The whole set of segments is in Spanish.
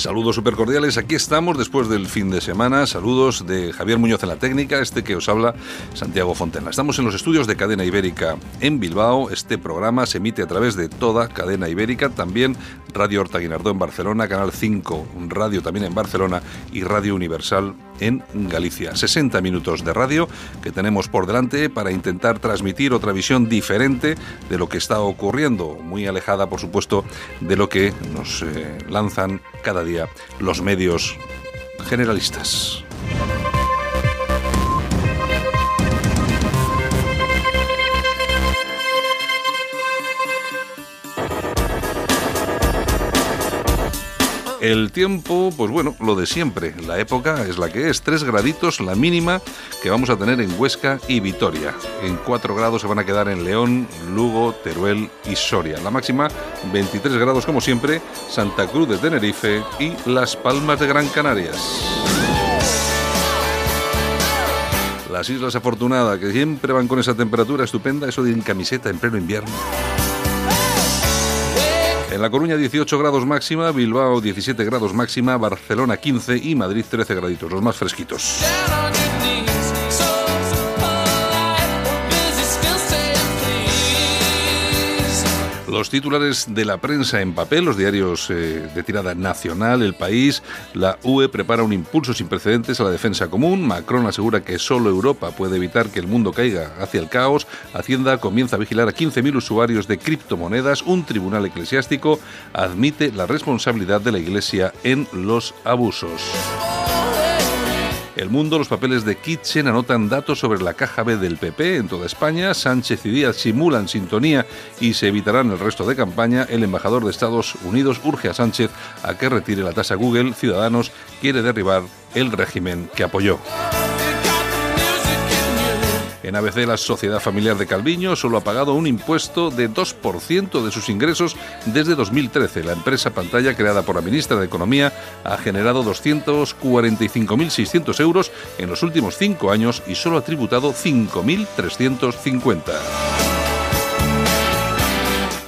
Saludos super cordiales, aquí estamos después del fin de semana. Saludos de Javier Muñoz en la técnica, este que os habla Santiago Fontena. Estamos en los estudios de Cadena Ibérica en Bilbao. Este programa se emite a través de toda Cadena Ibérica, también Radio Horta Guinardó en Barcelona, Canal 5 Radio también en Barcelona y Radio Universal en Galicia. 60 minutos de radio que tenemos por delante para intentar transmitir otra visión diferente de lo que está ocurriendo, muy alejada por supuesto de lo que nos eh, lanzan cada día los medios generalistas. El tiempo, pues bueno, lo de siempre. La época es la que es. Tres graditos, la mínima que vamos a tener en Huesca y Vitoria. En cuatro grados se van a quedar en León, Lugo, Teruel y Soria. La máxima, 23 grados como siempre, Santa Cruz de Tenerife y Las Palmas de Gran Canarias. Las Islas Afortunadas, que siempre van con esa temperatura estupenda, eso de en camiseta en pleno invierno. En La Coruña 18 grados máxima, Bilbao 17 grados máxima, Barcelona 15 y Madrid 13 graditos, los más fresquitos. Los titulares de la prensa en papel, los diarios eh, de tirada nacional, El País, la UE prepara un impulso sin precedentes a la defensa común, Macron asegura que solo Europa puede evitar que el mundo caiga hacia el caos, Hacienda comienza a vigilar a 15.000 usuarios de criptomonedas, un tribunal eclesiástico admite la responsabilidad de la Iglesia en los abusos. El Mundo, los papeles de Kitchen anotan datos sobre la caja B del PP en toda España. Sánchez y Díaz simulan sintonía y se evitarán el resto de campaña. El embajador de Estados Unidos urge a Sánchez a que retire la tasa Google. Ciudadanos quiere derribar el régimen que apoyó. En ABC, la Sociedad Familiar de Calviño solo ha pagado un impuesto de 2% de sus ingresos desde 2013. La empresa pantalla creada por la ministra de Economía ha generado 245.600 euros en los últimos cinco años y solo ha tributado 5.350.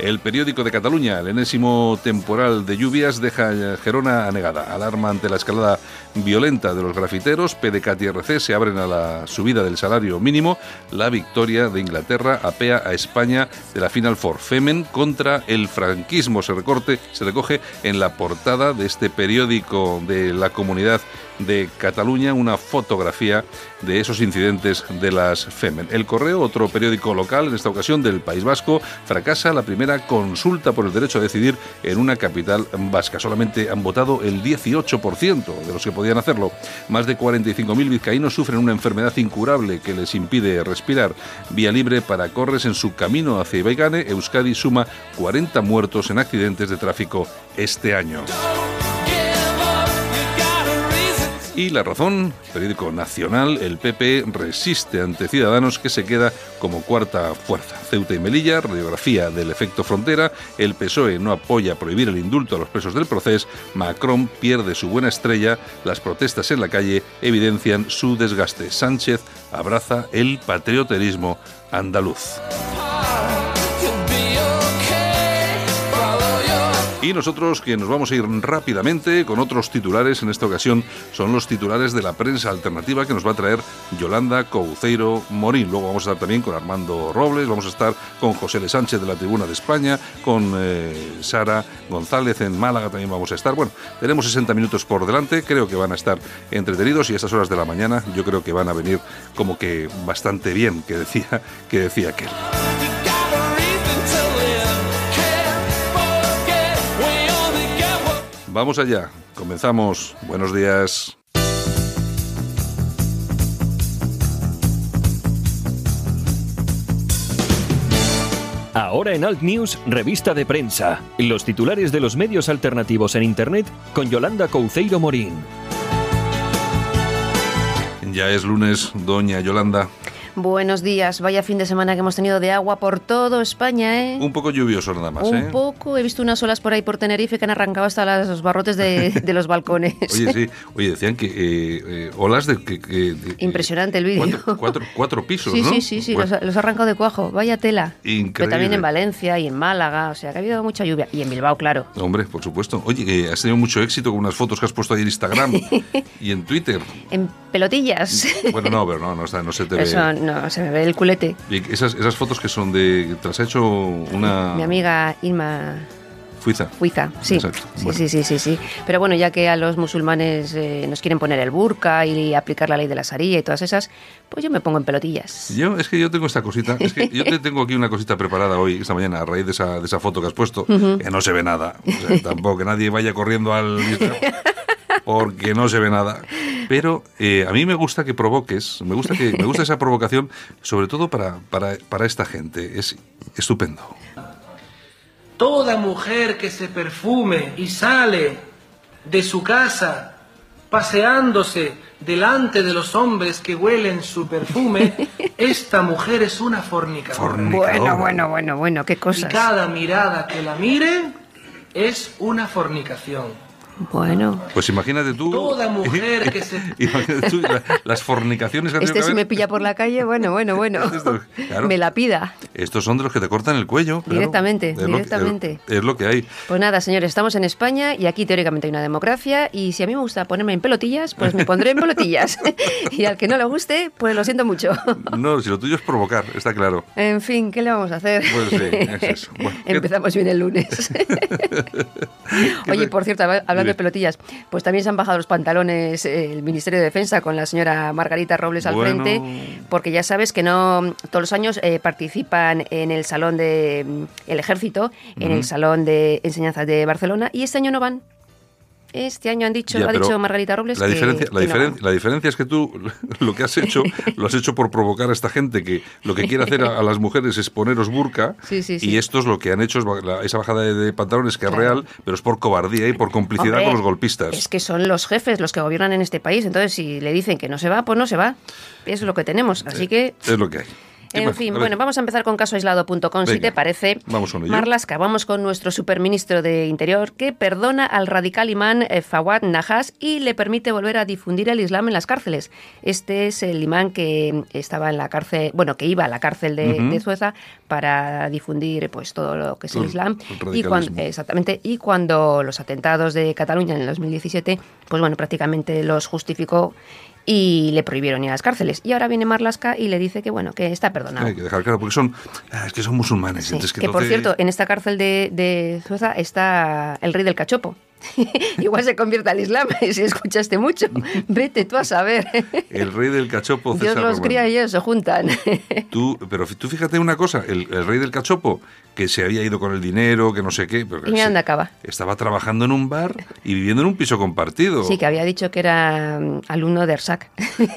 El periódico de Cataluña, el enésimo temporal de lluvias, deja Gerona anegada. Alarma ante la escalada violenta de los grafiteros. PDCAT y RC se abren a la subida del salario mínimo. La victoria de Inglaterra apea a España de la Final Four. Femen contra el franquismo. Se, recorte, se recoge en la portada de este periódico de la comunidad de Cataluña una fotografía de esos incidentes de las Femen. El Correo, otro periódico local, en esta ocasión del País Vasco, fracasa la primera consulta por el derecho a decidir en una capital vasca. Solamente han votado el 18% de los que podían hacerlo. Más de 45.000 vizcaínos sufren una enfermedad incurable que les impide respirar. Vía libre para Corres en su camino hacia Ibaigane, Euskadi suma 40 muertos en accidentes de tráfico este año. Y La Razón, periódico nacional, el PP resiste ante Ciudadanos que se queda como cuarta fuerza. Ceuta y Melilla, radiografía del efecto frontera, el PSOE no apoya prohibir el indulto a los presos del proceso, Macron pierde su buena estrella, las protestas en la calle evidencian su desgaste. Sánchez abraza el patrioterismo andaluz. Y nosotros que nos vamos a ir rápidamente con otros titulares, en esta ocasión son los titulares de la prensa alternativa que nos va a traer Yolanda Couceiro Morín. Luego vamos a estar también con Armando Robles, vamos a estar con José L. Sánchez de la Tribuna de España, con eh, Sara González en Málaga también vamos a estar. Bueno, tenemos 60 minutos por delante, creo que van a estar entretenidos y a estas horas de la mañana yo creo que van a venir como que bastante bien, que decía, que decía aquel. Vamos allá, comenzamos. Buenos días. Ahora en Alt News, revista de prensa. Los titulares de los medios alternativos en Internet con Yolanda Couceiro Morín. Ya es lunes, doña Yolanda. Buenos días. Vaya fin de semana que hemos tenido de agua por todo España, ¿eh? Un poco lluvioso nada más, Un ¿eh? poco. He visto unas olas por ahí por Tenerife que han arrancado hasta los barrotes de, de los balcones. Oye, sí. Oye, decían que eh, eh, olas de... Que, que- de- Impresionante el vídeo. Cuatro, cuatro- cuatro pisos, Sí, ¿no? sí, sí, sí, Bueno, los, los ha arrancado de cuajo. Vaya tela. Increíble. Pero también en Valencia y en Málaga, o sea que ha habido mucha lluvia. Y en Bilbao, claro. Hombre, por supuesto. Oye, has tenido mucho éxito con unas fotos que has puesto ahí en Instagram y en Twitter. En pelotillas. Bueno, no, pero no, no, está- no se te ve. Eso no, se me ve el culete. Y esas, esas fotos que son de... Te las ha hecho una... Mi amiga Irma Fuiza. Huiza, sí. Exacto. Sí, Bueno. sí, sí, sí, sí. Pero bueno, ya que a los musulmanes eh, nos quieren poner el burka y aplicar la ley de la Sharia y todas esas, pues yo me pongo en pelotillas. Yo, es que yo tengo esta cosita, es que yo te tengo aquí una cosita preparada hoy, esta mañana, a raíz de esa, de esa foto que has puesto, que no se ve nada. O sea, tampoco que nadie vaya corriendo al porque no se ve nada. Pero eh, a mí me gusta que provoques, me gusta, que, me gusta esa provocación, sobre todo para, para, para esta gente. Es estupendo. Toda mujer que se perfume y sale de su casa paseándose delante de los hombres que huelen su perfume, esta mujer es una fornicadora. Bueno, bueno, bueno, bueno, qué Y cosas. cada mirada que la miren es una fornicación. Bueno, Pues imagínate tú. Toda mujer que se- imagínate tú la- las fornicaciones que este que si me pilla por la calle, bueno, bueno, bueno. Esto, claro. Me la pida. Estos son de los que te cortan el cuello. claro. Directamente, Es lo que- directamente. es- es lo que hay. Pues nada, señores, estamos en España y aquí teóricamente hay una democracia y si a mí me gusta ponerme en pelotillas, pues me pondré en pelotillas. y al que no le guste, pues lo siento mucho. No, si lo tuyo es provocar, está claro. En fin, ¿qué le vamos a hacer? Pues sí, es eso. Bueno, ¿qué- Empezamos bien el lunes. Oye, por cierto, hab- hablando Pelotillas, pues también se han bajado los pantalones eh, el Ministerio de Defensa con la señora Margarita Robles al Bueno. frente, porque ya sabes que no todos los años eh, participan en el Salón de mm, el Ejército, en el Salón de Enseñanzas de Barcelona, y este año no van. Este año han dicho, Ya, ha dicho Margarita Robles la que, diferencia, la, que diferen- la diferencia es que tú lo que has hecho lo has hecho por provocar a esta gente que lo que quiere hacer a, a las mujeres es poneros burka Sí, sí, sí. y estos lo que han hecho es la- esa bajada de, de pantalones que es real, pero es por cobardía y por complicidad Hombre, con los golpistas. Es que son los jefes los que gobiernan en este país, entonces si le dicen que no se va, pues no se va. Eso es lo que tenemos, así que... Es lo que hay. ¿Qué En más? fin, bueno, vamos a empezar con casoaislado.com, si te parece. vamos con ello. Marlaska, vamos con nuestro superministro de Interior, que perdona al radical imán eh, Fawad Nahas y le permite volver a difundir el Islam en las cárceles. Este es el imán que estaba en la cárcel, bueno, que iba a la cárcel de, Sueza para difundir pues todo lo que es el Islam. el y cuando, exactamente, y cuando los atentados de Cataluña en el 2017, pues bueno, prácticamente los justificó y le prohibieron ir a las cárceles. Y ahora viene Marlaska y le dice que bueno, que está perdonado. Hay que dejar claro, porque son, ah, es que son musulmanes. Sí, entonces que por entonces- cierto, en esta cárcel de, de Sueza está el rey del cachopo. Igual se convierte al Islam si escuchaste mucho. Vete tú a saber. el rey del cachopo Dios César los Román. cría y ellos se juntan. Tú, pero tú fíjate una cosa, el, el rey del cachopo, que se había ido con el dinero, que no sé qué, pero Y mira dónde acaba. estaba trabajando en un bar y viviendo en un piso compartido. Sí, que había dicho que era mm, alumno de ERSAC.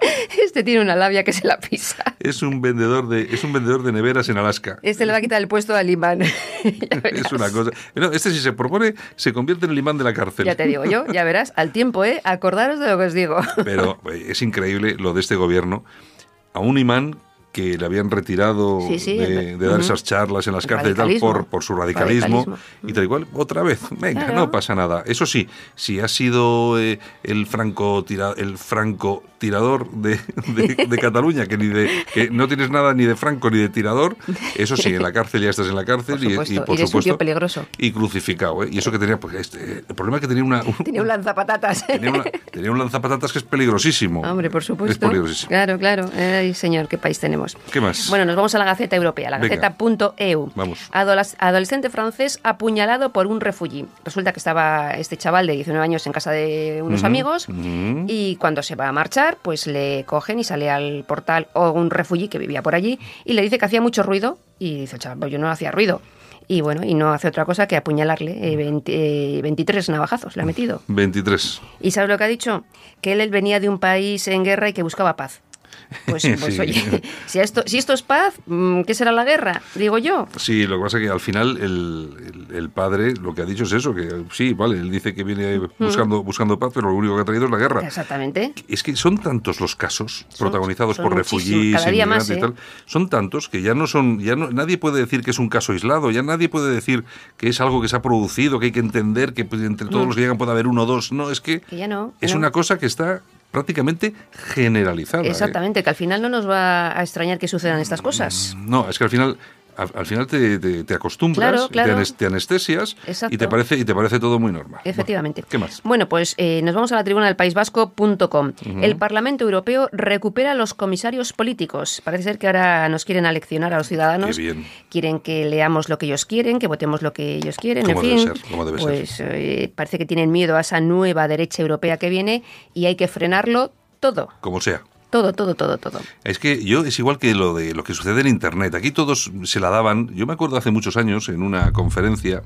Este tiene una labia que se la pisa. Es un vendedor de, es un vendedor de neveras en Alaska. Este le va a quitar el puesto al imán. Es una cosa. No, este si se propone, se convierte en el imán de la cárcel. Ya te digo yo, ya verás, al tiempo, ¿eh? Acordaros de lo que os digo. Pero eh, es increíble lo de este gobierno. A un imán que le habían retirado Sí, sí, de, dar esas charlas en las El cárceles y tal por, por su radicalismo, Radicalismo. y tal y cual. Otra vez, venga, Claro. no pasa nada. Eso sí, si ha sido eh, el franco tira, el franco tirador de, de- de Cataluña, que ni de que no tienes nada ni de franco ni de tirador, eso sí, en la cárcel ya estás en la cárcel Por y- supuesto, y, por supuesto peligroso. y crucificado, ¿eh? Y eso que tenía, pues este, el problema es que tenía una un- Tenía un lanzapatatas. tenía, una- tenía un lanzapatatas que es peligrosísimo. Hombre, por Es supuesto. peligrosísimo. Claro, claro. Ay, señor, qué país tenemos. ¿Qué más? Bueno, nos vamos a la Gaceta Europea, la. Gaceta.eu. Vamos. Adolescente francés apuñalado por un refugi. Resulta que estaba este chaval de 19 años en casa de unos amigos y cuando se va a marchar, pues le cogen y sale al portal o un refugi que vivía por allí y le dice que hacía mucho ruido y dice, chaval, pues yo no hacía ruido. Y bueno, y no hace otra cosa que apuñalarle. eh, 20, eh, 23 navajazos le ha metido. 23. ¿Y sabes lo que ha dicho? Que él, él venía de un país en guerra y que buscaba paz. Pues, pues Sí. oye, si esto, si esto es paz, mm, ¿qué será la guerra? Digo yo. Sí, lo que pasa es que al final el, el- el padre lo que ha dicho es eso, que sí, vale, él dice que viene buscando, buscando paz, pero lo único que ha traído es la guerra. Exactamente. Es que son tantos los casos Son- protagonizados son por más, inmigrantes y ¿eh? tal, son tantos que ya no son, ya no, nadie puede decir que es un caso aislado, ya nadie puede decir que es algo que se ha producido, que hay que entender que pues, entre todos los que llegan puede haber uno o dos. No, es que, Mm. Que ya no, que es no. una cosa que está prácticamente generalizada. ¿eh? Exactamente, que al final no nos va a extrañar que sucedan estas cosas. No, es que al final al, al final te, te- te acostumbras, Claro, claro. Te, anes- te anestesias Exacto. y te parece y te parece todo muy normal. Efectivamente. Bueno, ¿Qué más? Bueno, pues eh, nos vamos a la tribuna del País Vasco.com. El Parlamento Europeo recupera los comisarios políticos. Parece ser que ahora nos quieren aleccionar a los ciudadanos. Qué bien. Quieren que leamos lo que ellos quieren, que votemos lo que ellos quieren. Como en debe fin, ser, como debe ser. pues eh, parece que tienen miedo a esa nueva derecha europea que viene y hay que frenarlo todo. Como sea. Todo, todo, todo, todo. Es que yo es igual que lo de lo que sucede en internet. Aquí todos se la daban. Yo me acuerdo hace muchos años en una conferencia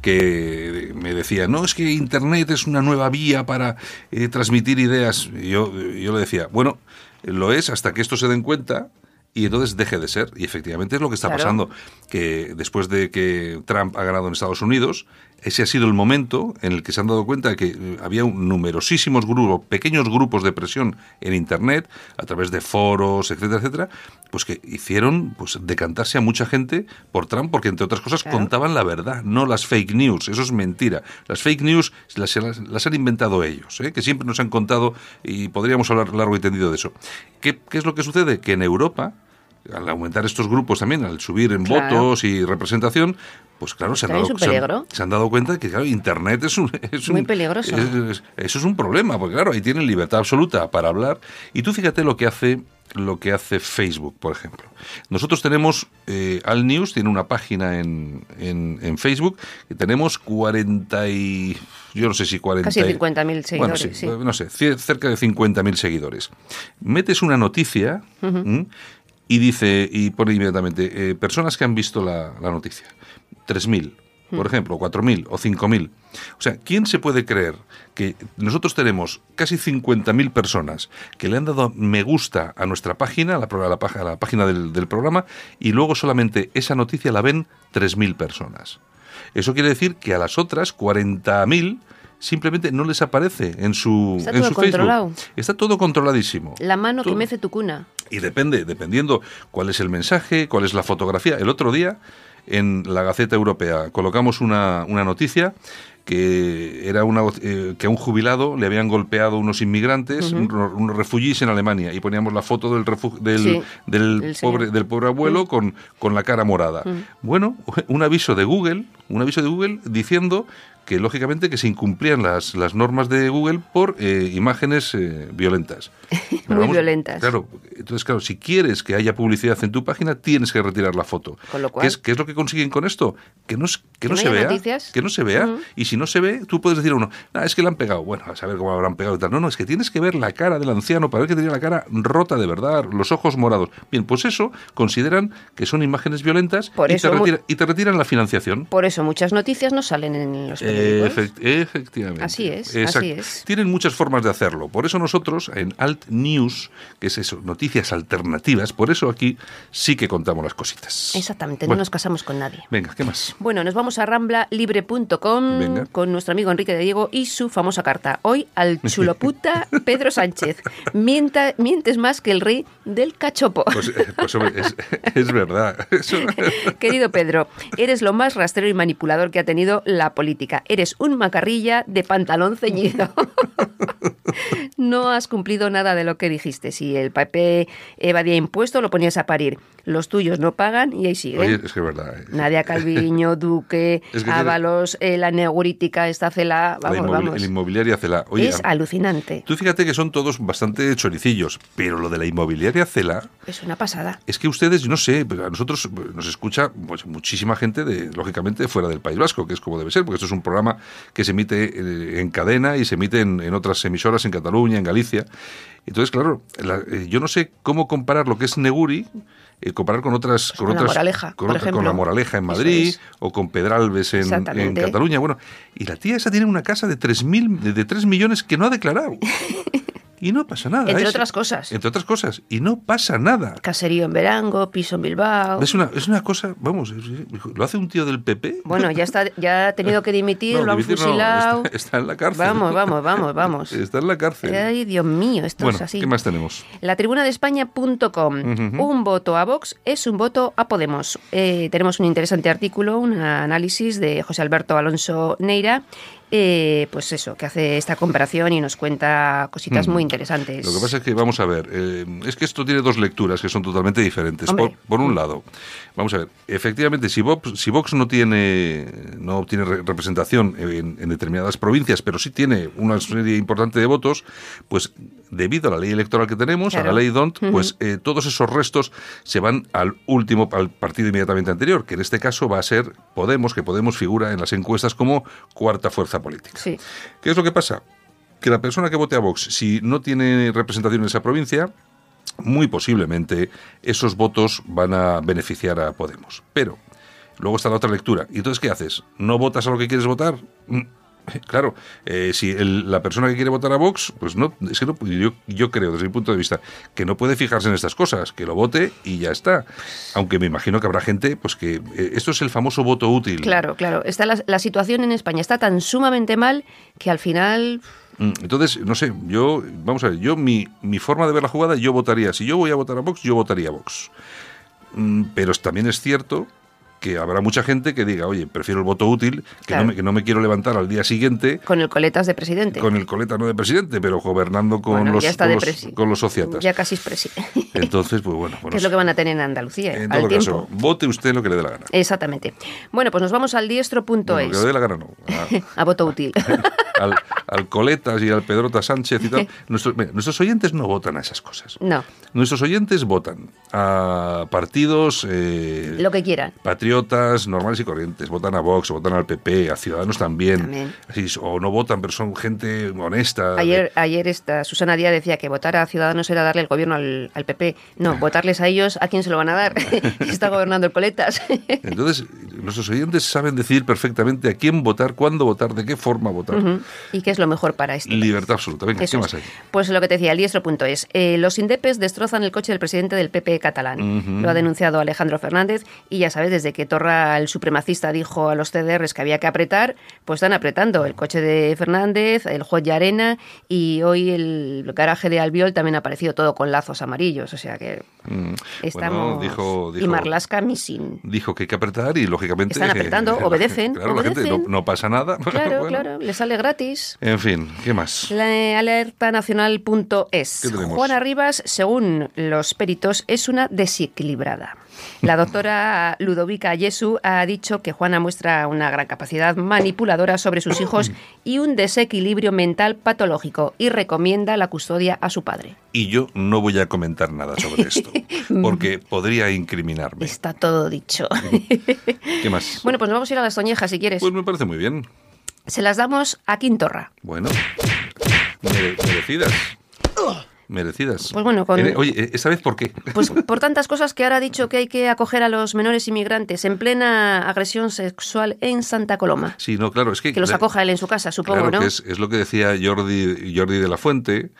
que me decía, no, es que Internet es una nueva vía para eh, transmitir ideas. Y yo, yo le decía, bueno, lo es hasta que esto se den cuenta y entonces deje de ser. Y efectivamente es lo que está Claro. pasando, que después de que Trump ha ganado en Estados Unidos, ese ha sido el momento en el que se han dado cuenta de que eh, había un- numerosísimos grupos, pequeños grupos de presión en Internet, a través de foros, etcétera, etcétera, pues que hicieron pues decantarse a mucha gente por Trump, porque entre otras cosas Claro. contaban la verdad, no las fake news. Eso es mentira. Las fake news las, las- las han inventado ellos, ¿eh? que siempre nos han contado y podríamos hablar largo y tendido de eso. ¿Qué, qué es lo que sucede? Que en Europa al aumentar estos grupos también, al subir en Claro. votos y representación, pues claro, se han, dado, se han- se han dado cuenta de que claro, Internet es un... Es Muy un- peligroso. es- es- eso es un problema, porque claro, ahí tienen libertad absoluta para hablar. Y tú fíjate lo que hace lo que hace Facebook, por ejemplo. Nosotros tenemos, eh, Al News tiene una página en, en, en Facebook, y tenemos 40 y... Yo no sé si 40... Casi y- 50.000 Bueno, seguidores, sí, sí. no sé, cerca de 50.000 seguidores. Metes una noticia. Y dice, y pone inmediatamente, eh, personas que han visto la, la noticia. 3.000, por ejemplo, o 4.000 o 5.000. O sea, ¿quién se puede creer que nosotros tenemos casi 50.000 personas que le han dado me gusta a nuestra página, a la, a la, a la página del, del programa, y luego solamente esa noticia la ven 3.000 personas? Eso quiere decir que a las otras 40.000 simplemente no les aparece en su, Está en todo su controlado. Facebook. Está todo controladísimo. La mano que mece tu cuna. Y depende, dependiendo cuál es el mensaje, cuál es la fotografía. El otro día, en la Gaceta Europea, colocamos una, una noticia que era una eh, que a un jubilado le habían golpeado unos inmigrantes, un- unos refugiés en Alemania, y poníamos la foto del del, Sí, del pobre del pobre abuelo con, con la cara morada. Bueno, un aviso de Google, un aviso de Google diciendo que lógicamente que se incumplían las, las normas de Google por eh, imágenes eh, violentas. Muy violentas. Claro, entonces claro, si quieres que haya publicidad en tu página, tienes que retirar la foto. Con lo cual- ¿Qué es, qué es lo que consiguen con esto? Que no, que no, se vea. noticias. Que no se vea. Y si no se ve, tú puedes decir a uno, "Ah, es que le han pegado. Bueno, a saber cómo habrán pegado y tal. No, no, es que tienes que ver la cara del anciano para ver que tenía la cara rota de verdad, los ojos morados. Bien, pues eso consideran que son imágenes violentas Por y, eso te mu- retira- y te retiran la financiación. Por eso muchas noticias no salen en los periódicos. Efect- efectivamente. Así es, Exacto. así es. Tienen muchas formas de hacerlo. Por eso nosotros en Alt News, que es eso, noticias alternativas, por eso aquí sí que contamos las cositas. Exactamente, no nos casamos con nadie. Venga, ¿qué más? Bueno, nos vamos a ramblalibre.com con nuestro amigo Enrique de Diego y su famosa carta. Hoy al chuloputa Pedro Sánchez. Mienta- mientes más que el rey del cachopo. Pues, eh, pues, hombre, es, es verdad. Querido Pedro, eres lo más rastrero y manipulador que ha tenido la política. Eres un macarrilla de pantalón ceñido. No has cumplido nada de lo que dijiste. Si el PP evadía impuestos, lo ponías a parir. Los tuyos no pagan y ahí siguen. Oye, es que es verdad. eh. Nadia Calviño, Duque, Es que Ábalos, eh, la neurítica, esta cela, La vamos, inmobili- vamos. El inmobiliaria Cela. Oye, es alucinante. tú fíjate que son todos bastante choricillos, pero lo de la inmobiliaria Cela Es una pasada. Es que ustedes, yo no sé, pero a nosotros pues, nos escucha pues, muchísima gente, de, lógicamente, fuera del País Vasco, que es como debe ser, porque esto es un programa que se emite eh, en cadena y se emite en, en otras emisoras en Cataluña, en Galicia. Entonces, claro, la- yo no sé cómo comparar lo que es Neguri, eh, comparar con otras... Pues con la otras Moraleja, con, por otra- con ejemplo. la Moraleja en Madrid es. o con Pedralbes en, en. Cataluña. Bueno, y la tía esa tiene una casa de 3, mil, de, de 3 millones que no ha declarado. Y no pasa nada. Entre Es- otras cosas. Entre otras cosas. Y no pasa nada. Caserío en Verango, piso en Bilbao. Es una, es una cosa, vamos, lo hace un tío del PP. Bueno, ya está, ya ha tenido que dimitir, No, lo han dimitir no, fusilado. está, está en la cárcel. Vamos, vamos, vamos, vamos. Está en la cárcel. Ay, Dios mío, esto bueno, es así. ¿qué más tenemos? La tribuna de España.com. Un voto a Vox es un voto a Podemos. Eh, tenemos un interesante artículo, un análisis de José Alberto Alonso Neira. Eh, pues eso, que hace esta comparación y nos cuenta cositas Mm. muy interesantes. Lo que pasa es que, vamos a ver, eh, es que esto tiene dos lecturas que son totalmente diferentes. Por, por un lado, vamos a ver, efectivamente, si Vox, si Vox no tiene no obtiene re- representación en, en determinadas provincias, pero sí tiene una serie importante de votos, pues debido a la ley electoral que tenemos, a la ley DONT, pues eh, todos esos restos se van al último, al partido inmediatamente anterior, que en este caso va a ser Podemos, que Podemos figura en las encuestas como cuarta fuerza política. Sí. ¿Qué es lo que pasa? Que la persona que vote a Vox, si no tiene representación en esa provincia, muy posiblemente esos votos van a beneficiar a Podemos. Pero luego está la otra lectura. ¿Y entonces qué haces? ¿No votas a lo que quieres votar? Claro, eh, si el- la persona que quiere votar a Vox, pues no, es que no, yo, yo creo desde mi punto de vista que no puede fijarse en estas cosas, que lo vote y ya está. Aunque me imagino que habrá gente, pues que eh, esto es el famoso voto útil. Claro, claro. Está la, la situación en España está tan sumamente mal que al final Mm, Entonces, no sé, yo, vamos a ver, yo mi, mi forma de ver la jugada, yo votaría, si yo voy a votar a Vox, yo votaría a Vox. Mm, Pero también es cierto que habrá mucha gente que diga, oye, prefiero el voto útil, que, Claro. no, me, que no me quiero levantar al día siguiente con el coletas de presidente. con el coleta no de presidente, pero gobernando con, Bueno, los, con, los, con los sociatas. Ya casi es presi. Entonces, pues bueno, bueno, que es lo que van a tener en Andalucía, en al todo tiempo. caso, vote usted lo que le dé la gana. Exactamente. Bueno, pues nos vamos al diestro.es. Lo que le dé la gana no. A- a voto útil. al, al Coletas y al Pedrota Sánchez y tal. Nuestros, mira, nuestros oyentes no votan a esas cosas. no, Nuestros oyentes votan a partidos eh, lo que quieran. Normales y corrientes. Votan a Vox, votan al PP, a Ciudadanos también. También. Así, o no votan, pero son gente honesta. Ayer, ayer esta Susana Díaz decía que votar a Ciudadanos era darle el gobierno al, al PP. No, votarles a ellos, ¿a quién se lo van a dar? Está gobernando el Coletas. Entonces, nuestros oyentes saben decidir perfectamente a quién votar, cuándo votar, de qué forma votar. ¿Y qué es lo mejor para esto? Libertad absoluta. Venga, Eso ¿qué es. más hay? Pues lo que te decía, el diestro.es. Eh, los indepes destrozan el coche del presidente del PP catalán. Lo ha denunciado Alejandro Fernández y ya sabes, desde que Torra, el supremacista, dijo a los CDRs que había que apretar, pues están apretando. El coche de Fernández, el juez de Arena y hoy el garaje de Albiol también ha aparecido todo con lazos amarillos. O sea que Mm, estamos... Bueno, dijo, y dijo, Marlaska missing. dijo que hay que apretar y lógicamente... Están apretando, la- obedecen, Claro, la gente no, obedecen. no pasa nada. Claro, Bueno. claro, le sale gratis. En fin, ¿qué más? La alertanacional.es. ¿Qué tenemos? Juana Rivas, según los peritos, es una desequilibrada. La doctora Ludovica Yesu ha dicho que Juana muestra una gran capacidad manipuladora sobre sus hijos y un desequilibrio mental patológico y recomienda la custodia a su padre. Y yo no voy a comentar nada sobre esto, porque podría incriminarme. Está todo dicho. ¿Qué más? bueno, pues nos vamos a ir a las toñejas si quieres. Pues me parece muy bien. Se las damos a Quintorra. Bueno, mere- merecidas. Merecidas. Pues bueno, con- Eh, Oye, ¿esta vez por qué? Pues por tantas cosas que ahora ha dicho que hay que acoger a los menores inmigrantes en plena agresión sexual en Santa Coloma. Sí, no, claro, es que... Que los acoja él en su casa, supongo, Claro, ¿no? que es, es lo que decía Jordi, Jordi de la Fuente,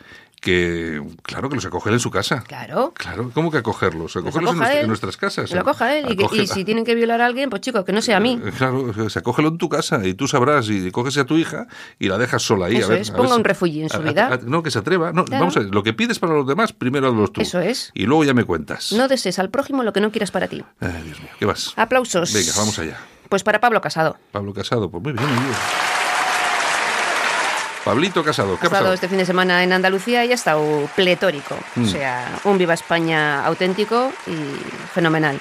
que claro que los acoge él en su casa. Claro. Claro, ¿cómo que acogerlos? Los Acogerlos en, acoja nuestra- en nuestras casas. Lo acoja él. Y, que- y Acógela. si tienen que violar a alguien, pues chico, que no sea a mí. Eh, Claro, se acógelo en tu casa y tú sabrás y coges a tu hija y la dejas sola ahí. Eso a ver, es, a ponga ver un refugio en su a- vida. a- no, que se atreva. No, Claro. Vamos a ver, lo que pides para los demás, primero hazlos tú. Eso es. Y luego ya me cuentas. No desees al prójimo lo que no quieras para ti. Ay, Dios mío, ¿qué vas? Aplausos. Venga, vamos allá. Pues para Pablo Casado. Pablo Casado, pues muy bien, muy bien. Pablito Casado, ¿qué Ha pasado? este fin de semana en Andalucía y ha estado pletórico. Mm. O sea, un Viva España auténtico y fenomenal.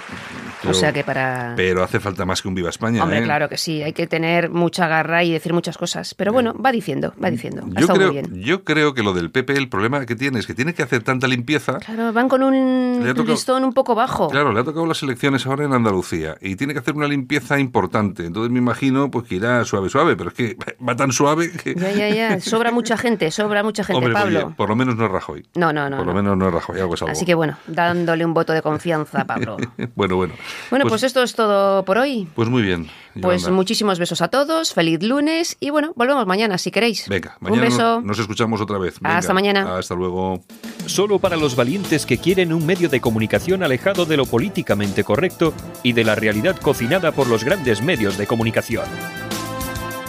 Pero- o sea que para... Pero hace falta más que un Viva España. Hombre, ¿eh? claro que sí, hay que tener mucha garra y decir muchas cosas. Pero bueno, va diciendo, va diciendo. Ha Yo creo, muy bien. yo creo que lo del PP, el problema que tiene es que tiene que hacer tanta limpieza. Claro, van con un tocado- listón un poco bajo. Claro, le ha tocado las elecciones ahora en Andalucía y tiene que hacer una limpieza importante. Entonces me imagino pues que irá suave, suave, pero es que va tan suave que... Ya, ya, ya. Sobra mucha gente, sobra mucha gente, Hombre, Pablo. oye, por lo menos no es Rajoy. No, no, no. Por lo no. menos no es Rajoy, algo es algo. Así que bueno, dándole un voto de confianza a Pablo. bueno, bueno. Bueno, pues, esto es todo por hoy. Pues muy bien. Pues muchísimos besos a todos, feliz lunes y bueno, volvemos mañana si queréis. Venga, Un mañana beso. nos- nos escuchamos otra vez. Hasta mañana. Hasta luego. Solo para los valientes que quieren un medio de comunicación alejado de lo políticamente correcto y de la realidad cocinada por los grandes medios de comunicación.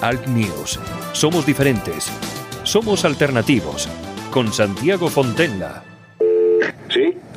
Alt News. Somos diferentes. Somos alternativos. Con Santiago Fontenla.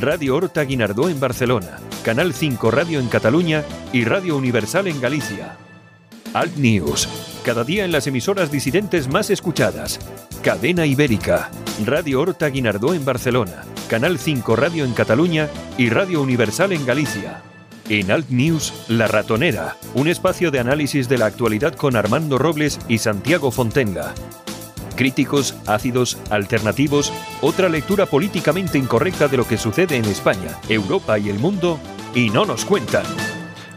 Radio Horta Guinardó en Barcelona. Canal 5 Radio en Cataluña y Radio Universal en Galicia. Alt News. Cada día en las emisoras disidentes más escuchadas. Cadena Ibérica. Radio Horta Guinardó en Barcelona. Canal 5 Radio en Cataluña y Radio Universal en Galicia. En Alt News, La Ratonera, un espacio de análisis de la actualidad con Armando Robles y Santiago Fontenga. Críticos, ácidos, alternativos, otra lectura políticamente incorrecta de lo que sucede en España, Europa y el mundo, y no nos cuentan.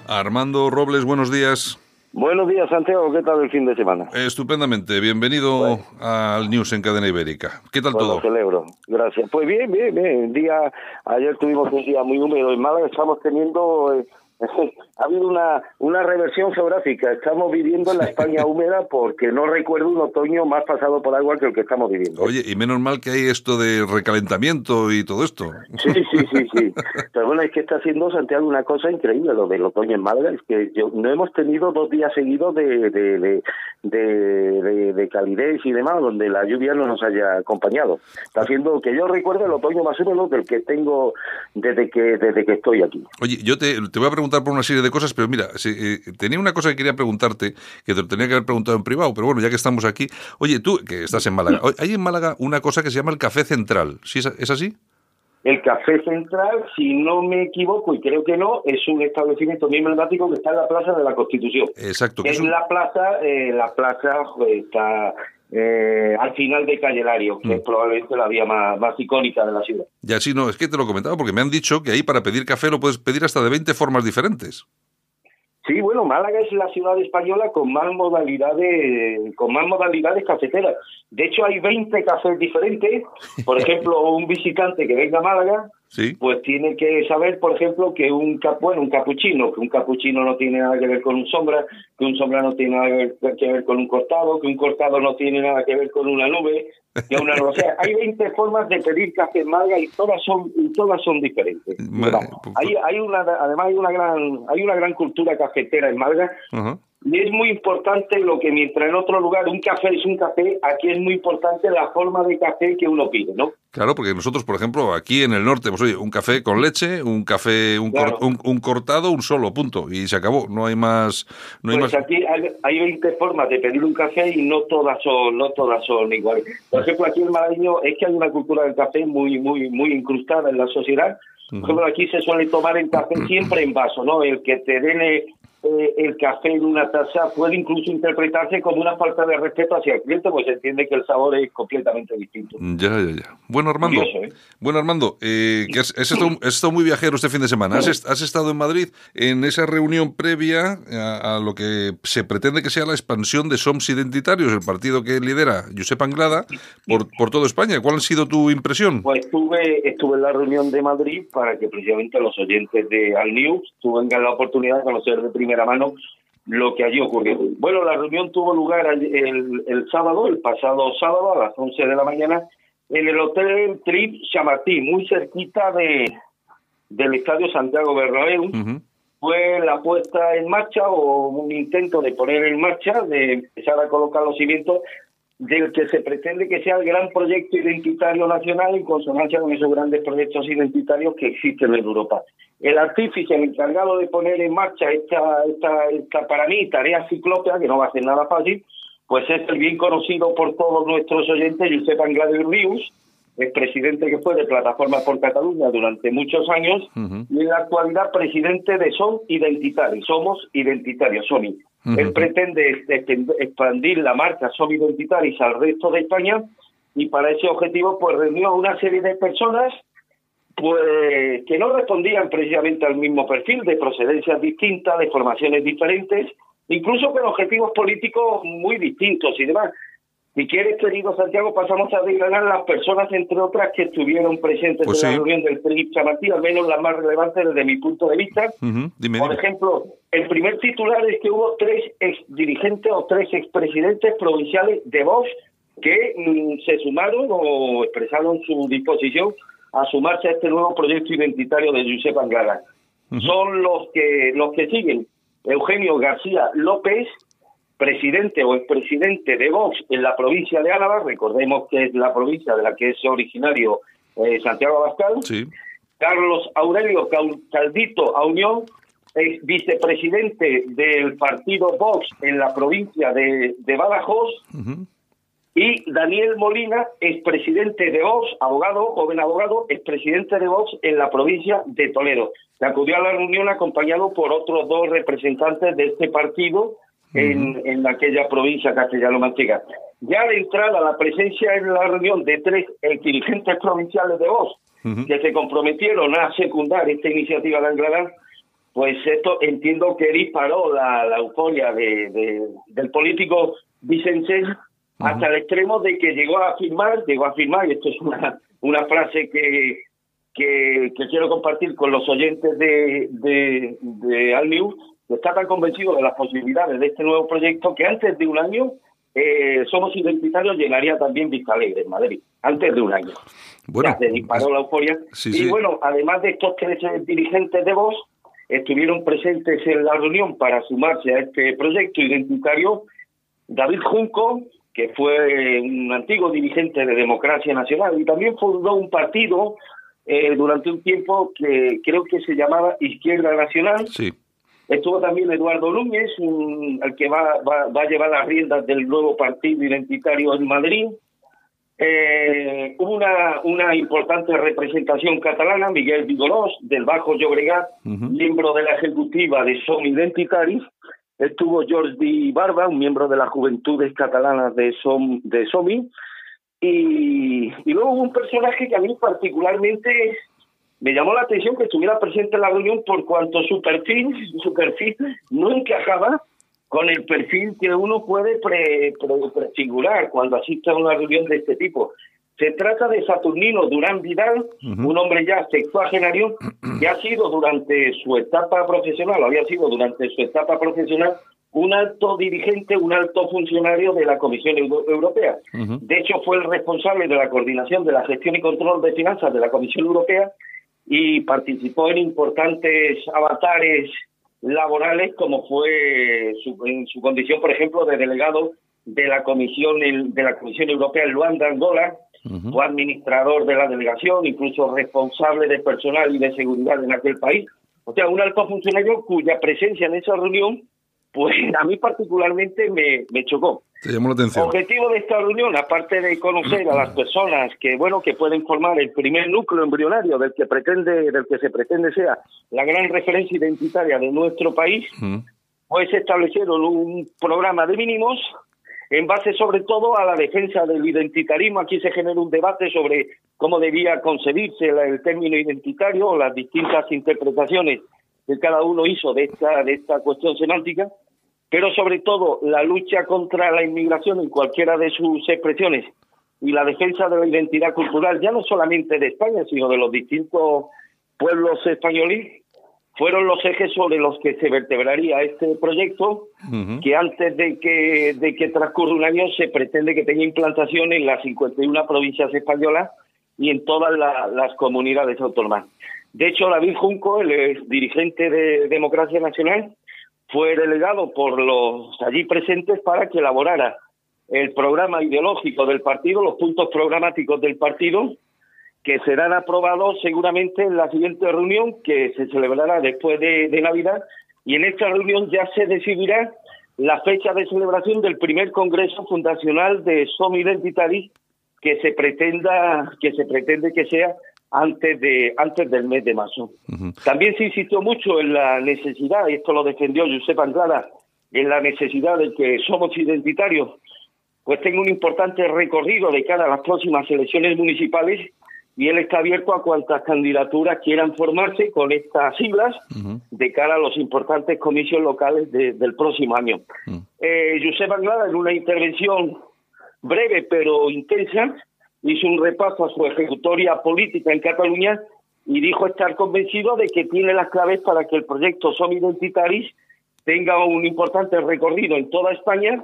Armando Robles, buenos días. Buenos días, Santiago. ¿Qué tal el fin de semana? Estupendamente, bienvenido Bueno. al News en Cadena Ibérica. ¿Qué tal Pues todo? lo celebro. Gracias. Pues bien, bien, bien. Día, ayer tuvimos un día muy húmedo en Málaga. Estamos teniendo... eh, ha habido una, una reversión geográfica. Estamos viviendo en la España húmeda porque no recuerdo un otoño más pasado por agua que el que estamos viviendo. Oye, y menos mal que hay esto de recalentamiento y todo esto. Sí, sí, sí, sí. Pero bueno, es que está haciendo Santiago una cosa increíble lo del otoño en Málaga. Es que yo, no hemos tenido dos días seguidos de, de, de, de, de- de calidez y demás, donde la lluvia no nos haya acompañado. Está haciendo que yo recuerdo el otoño más húmedo del que tengo desde que desde que estoy aquí. Oye, yo te, te voy a preguntar por una serie de cosas, pero mira, si, eh, tenía una cosa que quería preguntarte, que te lo tenía que haber preguntado en privado, pero bueno, ya que estamos aquí. Oye, tú, que estás en Málaga, hay en Málaga una cosa que se llama el Café Central. ¿Sí es, es así? El Café Central, si no me equivoco, y creo que no, es un establecimiento muy emblemático que está en la Plaza de la Constitución. Exacto. que Es es un- la plaza, eh, la plaza pues, está eh, al final de Calle Lario, que es probablemente la vía más, más icónica de la ciudad. Ya sí, no, es que te lo comentaba porque me han dicho que ahí para pedir café lo puedes pedir hasta de 20 formas diferentes. Sí, bueno, Málaga es la ciudad española con más modalidades, con más modalidades cafeteras. De hecho, hay 20 cafés diferentes. Por ejemplo, un visitante que venga a Málaga, Sí. pues tiene que saber, por ejemplo, que un cap bueno, un capuchino, que un capuchino no tiene nada que ver con un sombra, que un sombra no tiene nada que ver, que ver con un cortado, que un cortado no tiene nada que ver con una nube, que una o sea, hay 20 formas de pedir café en Málaga y todas son y todas son diferentes. Ma- Vamos, pues- hay, hay una además hay una gran hay una gran cultura cafetera en Málaga. Y es muy importante lo que mientras en otro lugar un café es un café, aquí es muy importante la forma de café que uno pide, ¿no? Claro, porque nosotros, por ejemplo, aquí en el norte, pues oye, un café con leche, un café, un, cor- Claro. un, un cortado, un solo, punto. Y se acabó. No hay más. No hay Pues más. aquí hay, hay 20 formas de pedir un café y no todas son no todas son iguales. Por ejemplo, aquí en Malagueño es que hay una cultura del café muy muy muy incrustada en la sociedad. Por ejemplo, aquí se suele tomar el café siempre en vaso, ¿no? El que te den eh, eh, el café en una taza puede incluso interpretarse como una falta de respeto hacia el cliente, pues se entiende que el sabor es completamente distinto. Ya, ya, ya. Bueno, Armando. Curioso, ¿eh? Bueno, Armando, eh, que has, has estado, has estado muy viajero este fin de semana. Has, has estado en Madrid en esa reunión previa a, a lo que se pretende que sea la expansión de SOMS Identitarios, el partido que lidera Josep Anglada, por, por toda España. ¿Cuál ha sido tu impresión? Pues estuve, estuve en la reunión de Madrid para que precisamente los oyentes de Al News tengan la oportunidad de conocer de primera mano lo que allí ocurrió. Bueno, la reunión tuvo lugar el, el, el sábado, el pasado sábado a las 11 de la mañana, en el Hotel Trip Chamartín, muy cerquita de del Estadio Santiago Bernabéu. Ujú. Fue la puesta en marcha o un intento de poner en marcha, de empezar a colocar los cimientos del que se pretende que sea el gran proyecto identitario nacional en consonancia con esos grandes proyectos identitarios que existen en Europa. El artífice, el encargado de poner en marcha esta, esta, esta para mí tarea ciclópea, que no va a ser nada fácil, pues es el bien conocido por todos nuestros oyentes, Josep Anglada Rius, el presidente que fue de Plataforma por Cataluña durante muchos años y en la actualidad presidente de Som Identitari, Somos Identitarios, SOMI. Él pretende expandir la marca Som Identitaris al resto de España y para ese objetivo pues reunió a una serie de personas pues que no respondían precisamente al mismo perfil, de procedencias distintas, de formaciones diferentes, incluso con objetivos políticos muy distintos y demás. Si quieres, querido Santiago, pasamos a desgranar las personas, entre otras, que estuvieron presentes Pues en sí. la reunión del PRI Chamartí, al menos las más relevantes desde mi punto de vista. Dime, Por dime. ejemplo, el primer titular es que hubo tres ex dirigentes o tres expresidentes provinciales de Vox que mm, se sumaron o expresaron su disposición a sumarse a este nuevo proyecto identitario de Josep Anglada. Son los que los que siguen Eugenio García López, presidente o expresidente de Vox en la provincia de Álava, recordemos que es la provincia de la que es originario eh, Santiago Abascal, Sí. Carlos Aurelio Cal- Caldito Aunión, es vicepresidente del partido Vox en la provincia de, de Badajoz, Ujú. y Daniel Molina, expresidente de Vox, abogado, joven abogado, expresidente de Vox en la provincia de Toledo. Se acudió a la reunión acompañado por otros dos representantes de este partido en, en aquella provincia castellano-manchega. Ya de entrada, la presencia en la reunión de tres dirigentes provinciales de Vox Ujú. que se comprometieron a secundar esta iniciativa de Anglada, pues esto entiendo que disparó la, la euforia de, de- del político Vicente hasta el extremo de que llegó a afirmar, llegó a afirmar, y esto es una, una frase que, que, que quiero compartir con los oyentes de, de, de Al News, está tan convencido de las posibilidades de este nuevo proyecto que antes de un año eh, Somos Identitarios llenaría también Vista Alegre en Madrid, antes de un año. Bueno, Ya se disparó la euforia. sí, y sí. bueno, además de estos tres eh, dirigentes de Vox, estuvieron presentes en la reunión para sumarse a este proyecto identitario David Junco, que fue un antiguo dirigente de Democracia Nacional y también fundó un partido eh, durante un tiempo que creo que se llamaba Izquierda Nacional. Sí. Estuvo también Eduardo Núñez, un- el que va, va, va a llevar las riendas del nuevo partido identitario en Madrid. Eh, hubo una, una importante representación catalana, Miguel Vigorós, del Bajo Llobregat, Ujú. miembro de la ejecutiva de Som Identitaris. Estuvo Jordi Barba, un miembro de las Juventudes Catalanas de, Som, de SOMI. Y, y luego hubo un personaje que a mí particularmente me llamó la atención que estuviera presente en la reunión por cuanto su perfil, su perfil no encajaba con el perfil que uno puede pre, pre- prefigurar cuando asiste a una reunión de este tipo. Se trata de Saturnino Durán Vidal, un hombre ya sexuagenario que ha sido durante su etapa profesional, había sido durante su etapa profesional un alto dirigente, un alto funcionario de la Comisión Euro- Europea. Ujú. De hecho, fue el responsable de la coordinación de la gestión y control de finanzas de la Comisión Europea y participó en importantes avatares laborales como fue su, en su condición, por ejemplo, de delegado de la Comisión de la Comisión Europea en Luanda, Angola, Ujú. fue administrador de la delegación, incluso responsable de personal y de seguridad en aquel país. O sea, un alto funcionario cuya presencia en esa reunión, pues a mí particularmente me, me chocó. Te llamó la atención. Objetivo de esta reunión, aparte de conocer a las personas que bueno que pueden formar el primer núcleo embrionario del que pretende, del que se pretende sea la gran referencia identitaria de nuestro país, Ujú. pues establecieron un programa de mínimos en base sobre todo a la defensa del identitarismo. Aquí se generó un debate sobre cómo debía concebirse el término identitario, las distintas interpretaciones que cada uno hizo de esta, de esta cuestión semántica, pero sobre todo la lucha contra la inmigración en cualquiera de sus expresiones y la defensa de la identidad cultural, ya no solamente de España, sino de los distintos pueblos españoles, fueron los ejes sobre los que se vertebraría este proyecto, Ujú. que antes de que, de que transcurra un año se pretende que tenga implantación en las 51 provincias españolas y en todas la- las comunidades autónomas. De hecho, David Junco, el dirigente de Democracia Nacional, fue delegado por los allí presentes para que elaborara el programa ideológico del partido, los puntos programáticos del partido, que serán aprobados seguramente en la siguiente reunión que se celebrará después de, de Navidad. Y en esta reunión ya se decidirá la fecha de celebración del primer Congreso Fundacional de Som Identitaris que se pretenda que se pretende que sea antes de antes del mes de marzo. También se insistió mucho en la necesidad, y esto lo defendió Josep Anglada, en la necesidad de que somos identitarios, pues tenga un importante recorrido de cara a las próximas elecciones municipales y él está abierto a cuantas candidaturas quieran formarse con estas siglas de cara a los importantes comicios locales del próximo año. eh, Josep Anglada, en una intervención breve pero intensa, hizo un repaso a su ejecutoria política en Cataluña y dijo estar convencido de que tiene las claves para que el proyecto Som Identitaris tenga un importante recorrido en toda España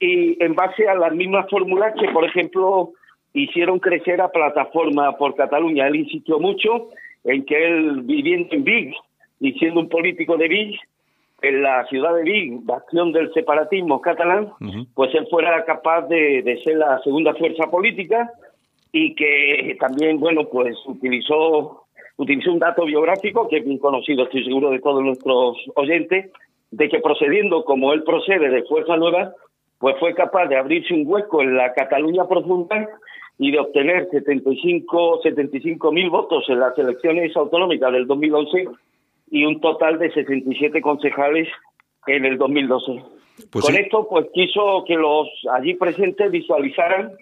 y en base a las mismas fórmulas que, por ejemplo, hicieron crecer a Plataforma por Cataluña. Él insistió mucho en que él, viviendo en Vic y siendo un político de Vic, en la ciudad de Vic, bastión del separatismo catalán, pues él fuera capaz de, de, ser la segunda fuerza política y que también, bueno, pues utilizó, utilizó un dato biográfico que es bien conocido, estoy seguro de todos nuestros oyentes, de que procediendo como él procede de Fuerza Nueva, pues fue capaz de abrirse un hueco en la Cataluña profunda y de obtener 75 75 mil votos en las elecciones autonómicas del 2011 y un total de 67 concejales en el 2012. Pues Con sí. esto, pues quiso que los allí presentes visualizaran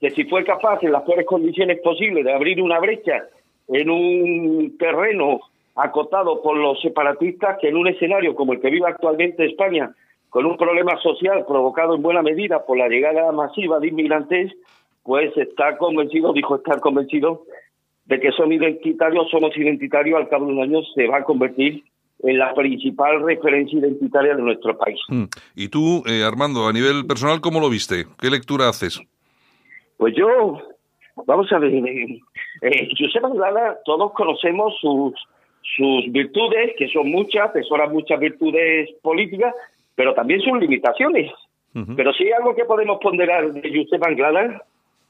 que si fue capaz en las peores condiciones posibles de abrir una brecha en un terreno acotado por los separatistas, que en un escenario como el que vive actualmente España, con un problema social provocado en buena medida por la llegada masiva de inmigrantes, pues está convencido, dijo estar convencido, de que son identitarios, somos identitarios, al cabo de un año se va a convertir en la principal referencia identitaria de nuestro país. Y tú, eh, Armando, a nivel personal, ¿cómo lo viste? ¿Qué lectura haces? Pues yo, vamos a ver, eh, eh, Josep Anglada, todos conocemos sus, sus virtudes, que son muchas, tesoran muchas virtudes políticas, pero también sus limitaciones. Uh -huh. Pero si hay algo que podemos ponderar de Josep Anglada,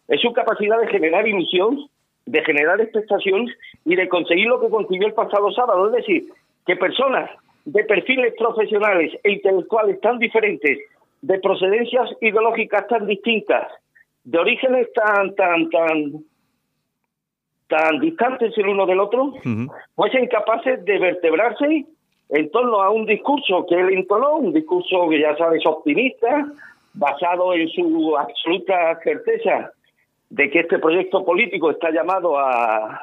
es su capacidad de generar ilusión, de generar expectación y de conseguir lo que consiguió el pasado sábado, es decir, que personas de perfiles profesionales e intelectuales tan diferentes, de procedencias ideológicas tan distintas, de orígenes tan, tan, tan, tan distantes el uno del otro, uh -huh. fuesen capaces de vertebrarse en torno a un discurso que él entonó, un discurso que ya sabes optimista, basado en su absoluta certeza de que este proyecto político está llamado a,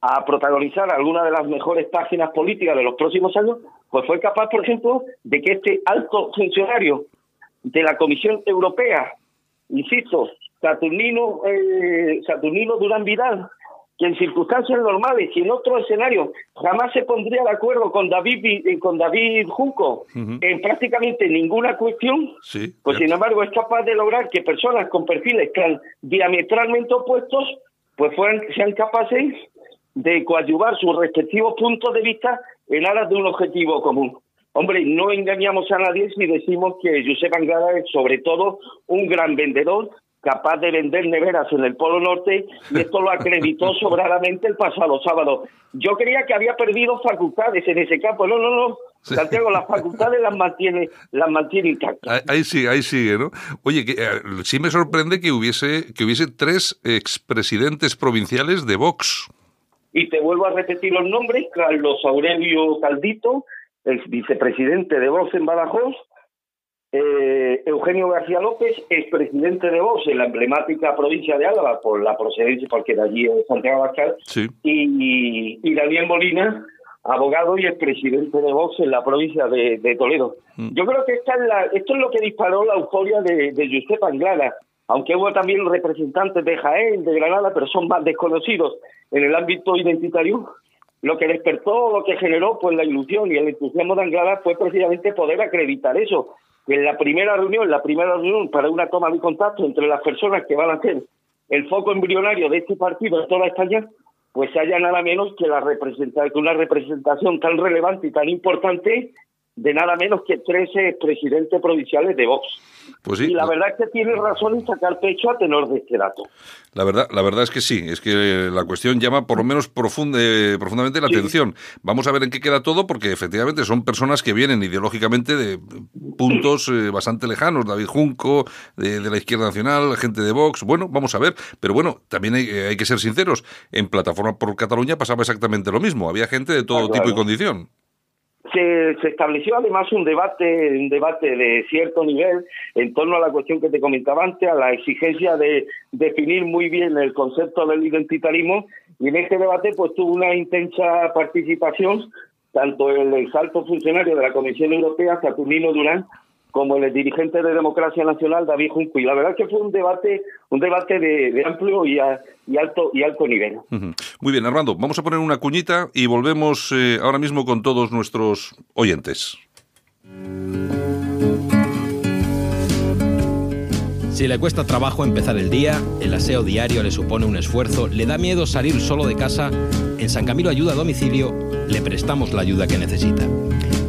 a protagonizar alguna de las mejores páginas políticas de los próximos años, pues fue capaz, por ejemplo, de que este alto funcionario de la Comisión Europea, insisto, Saturnino, eh, Saturnino Durán Vidal, que en circunstancias normales y en otro escenario jamás se pondría de acuerdo con David con David Junco uh -huh. en prácticamente ninguna cuestión, sí, pues sin embargo es capaz de lograr que personas con perfiles tan diametralmente opuestos pues fueran, sean capaces de coadyuvar sus respectivos puntos de vista en aras de un objetivo común. Hombre, no engañamos a nadie si decimos que Josep Angada es sobre todo un gran vendedor capaz de vender neveras en el Polo Norte y esto lo acreditó sobradamente el pasado sábado. Yo creía que había perdido facultades en ese campo. No, no, no. Santiago, las facultades las mantiene, las mantiene intactas. Ahí sí, ahí sigue, ¿no? Oye, que, eh, sí me sorprende que hubiese, que hubiese tres expresidentes provinciales de Vox. Y te vuelvo a repetir los nombres, Carlos Aurelio Caldito, el vicepresidente de Vox en Badajoz, eh, Eugenio García López, expresidente de Vox en la emblemática provincia de Álava, por la procedencia, porque de allí es Santiago Abascal, sí. y, y, Daniel Molina, abogado y expresidente de Vox en la provincia de, de Toledo. Mm. Yo creo que esta es la, esto es lo que disparó la euforia de, de Josep Anglada, aunque hubo también representantes de Jaén, de Granada, pero son más desconocidos en el ámbito identitario. Lo que despertó, lo que generó pues la ilusión y el entusiasmo de Anglada fue precisamente poder acreditar eso, que en la primera reunión, la primera reunión para una toma de contacto entre las personas que van a ser el foco embrionario de este partido en toda España, pues haya nada menos que la representación, una representación tan relevante y tan importante de nada menos que 13 presidentes provinciales de Vox. Pues sí. Y la verdad es que tiene razón en sacar pecho a tenor de este dato. La verdad, la verdad es que sí, es que la cuestión llama por lo menos profunde, profundamente la atención. Vamos a ver en qué queda todo, porque efectivamente son personas que vienen ideológicamente de puntos eh, bastante lejanos. David Junco, de, la izquierda nacional, gente de Vox. Bueno, vamos a ver. Pero bueno, también hay, hay que ser sinceros. En Plataforma por Cataluña pasaba exactamente lo mismo. Había gente de todo tipo y condición. Se, se, estableció además un debate, un debate de cierto nivel en torno a la cuestión que te comentaba antes, a la exigencia de definir muy bien el concepto del identitarismo. Y en este debate pues tuvo una intensa participación tanto el ex alto funcionario de la Comisión Europea, Saturnino Durán, como el dirigente de Democracia Nacional, David Junco. Y la verdad es que fue un debate, un debate de, amplio y, alto y alto nivel. Muy bien, Armando, vamos a poner una cuñita y volvemos eh, ahora mismo con todos nuestros oyentes. Si le cuesta trabajo empezar el día, el aseo diario le supone un esfuerzo, le da miedo salir solo de casa, en San Camilo Ayuda a Domicilio le prestamos la ayuda que necesita.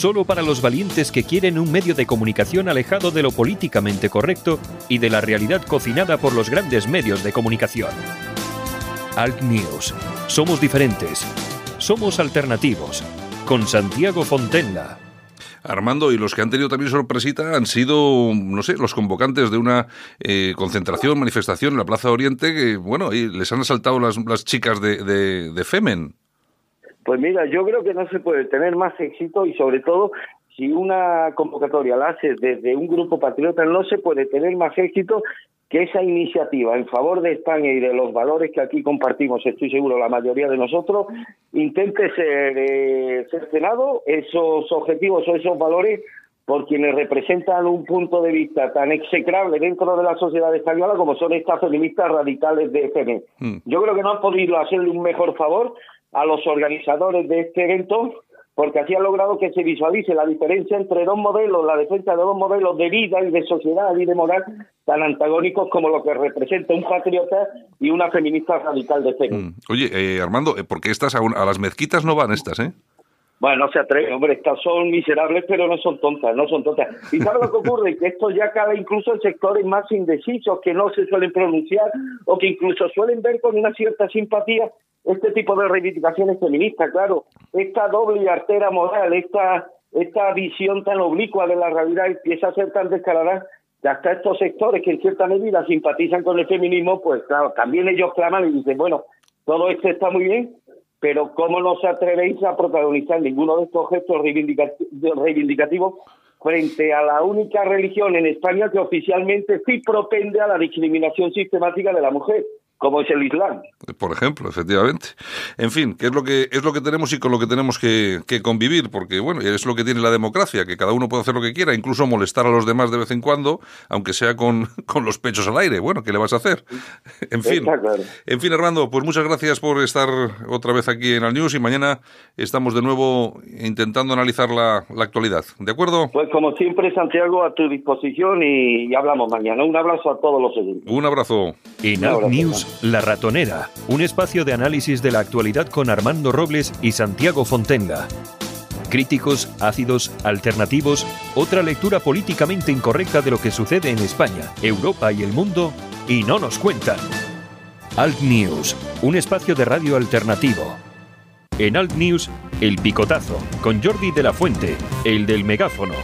solo para los valientes que quieren un medio de comunicación alejado de lo políticamente correcto y de la realidad cocinada por los grandes medios de comunicación. Alt News. Somos diferentes. Somos alternativos. Con Santiago Fontenla. Armando, y los que han tenido también sorpresita han sido, no sé, los convocantes de una eh, concentración, manifestación en la Plaza Oriente, que, bueno, les han asaltado las, las chicas de, de, de Femen. Pues mira, yo creo que no se puede tener más éxito y sobre todo si una convocatoria la hace desde un grupo patriota, no se puede tener más éxito que esa iniciativa en favor de España y de los valores que aquí compartimos, estoy seguro, la mayoría de nosotros, intente ser eh, cercenado esos objetivos o esos valores por quienes representan un punto de vista tan execrable dentro de la sociedad española como son estas feministas radicales de FM. Mm. Yo creo que no han podido hacerle un mejor favor a los organizadores de este evento porque así ha logrado que se visualice la diferencia entre dos modelos, la defensa de dos modelos de vida y de sociedad y de moral tan antagónicos como lo que representa un patriota y una feminista radical de fe. Mm. Oye, eh, Armando, eh, porque estas a las mezquitas no van estas, ¿eh? Bueno, no se atreve, hombre, estas son miserables, pero no son tontas, no son tontas. ¿Y sabes lo que ocurre? Que esto ya cabe incluso en sectores más indecisos que no se suelen pronunciar o que incluso suelen ver con una cierta simpatía este tipo de reivindicaciones feministas, claro. Esta doble artera moral, esta, esta visión tan oblicua de la realidad empieza a ser tan descarada que hasta estos sectores que en cierta medida simpatizan con el feminismo, pues claro, también ellos claman y dicen, bueno, todo esto está muy bien, pero ¿cómo no se atrevéis a protagonizar ninguno de estos gestos reivindicativos frente a la única religión en España que oficialmente sí propende a la discriminación sistemática de la mujer? Como es el Islam. Por ejemplo, efectivamente. En fin, que es lo que es lo que tenemos y con lo que tenemos que, convivir, porque bueno, es lo que tiene la democracia, que cada uno puede hacer lo que quiera, incluso molestar a los demás de vez en cuando, aunque sea con, con los pechos al aire. Bueno, ¿qué le vas a hacer? En fin, en fin, Armando, pues muchas gracias por estar otra vez aquí en Al News y mañana estamos de nuevo intentando analizar la, actualidad. ¿De acuerdo? Pues como siempre, Santiago, a tu disposición y, hablamos mañana. Un abrazo a todos los oyentes. Un abrazo. En Al News la Ratonera, un espacio de análisis de la actualidad con Armando Robles y Santiago Fontenga. Críticos, ácidos, alternativos, otra lectura políticamente incorrecta de lo que sucede en España, Europa y el mundo, y no nos cuentan. Alt News, un espacio de radio alternativo. En Alt News, El Picotazo, con Jordi de la Fuente, el del megáfono.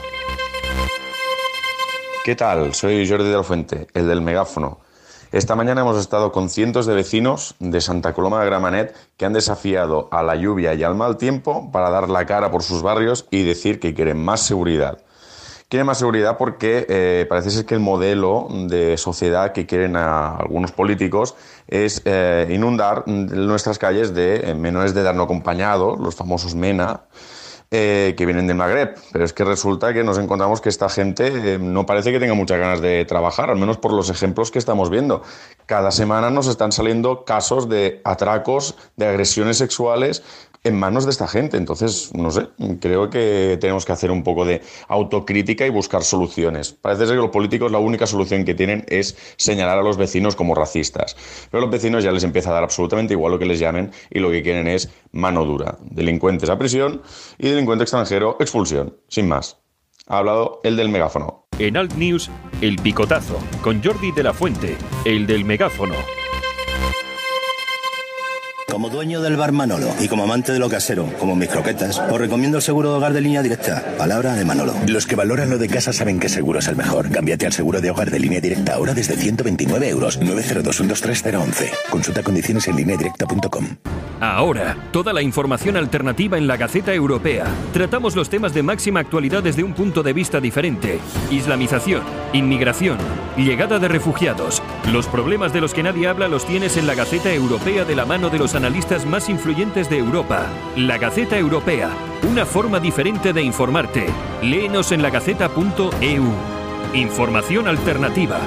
¿Qué tal? Soy Jordi de la Fuente, el del megáfono. Esta mañana hemos estado con cientos de vecinos de Santa Coloma de Gramanet que han desafiado a la lluvia y al mal tiempo para dar la cara por sus barrios y decir que quieren más seguridad. Quieren más seguridad porque eh, parece ser que el modelo de sociedad que quieren algunos políticos es eh, inundar nuestras calles de eh, menores de edad no acompañados, los famosos MENA, eh, que vienen del Magreb. Pero es que resulta que nos encontramos que esta gente eh, no parece que tenga muchas ganas de trabajar, al menos por los ejemplos que estamos viendo. Cada semana nos están saliendo casos de atracos, de agresiones sexuales en manos de esta gente. Entonces, no sé, creo que tenemos que hacer un poco de autocrítica y buscar soluciones. Parece ser que los políticos la única solución que tienen es señalar a los vecinos como racistas. Pero a los vecinos ya les empieza a dar absolutamente igual lo que les llamen y lo que quieren es mano dura. Delincuentes a prisión y delincuente extranjero expulsión. Sin más. Ha hablado el del megáfono. En Alt News, el picotazo, con Jordi de la Fuente, el del megáfono. Como dueño del bar Manolo y como amante de lo casero, como mis croquetas, os recomiendo el seguro de hogar de línea directa. Palabra de Manolo. Los que valoran lo de casa saben que seguro es el mejor. Cámbiate al seguro de hogar de línea directa ahora desde 129 euros. 902-123-011. Consulta condiciones en lineadirecta.com. Ahora, toda la información alternativa en la Gaceta Europea. Tratamos los temas de máxima actualidad desde un punto de vista diferente. Islamización, inmigración, llegada de refugiados. Los problemas de los que nadie habla los tienes en la Gaceta Europea de la mano de los analistas más influyentes de Europa. La Gaceta Europea, una forma diferente de informarte. Léenos en lagaceta.eu. Información alternativa.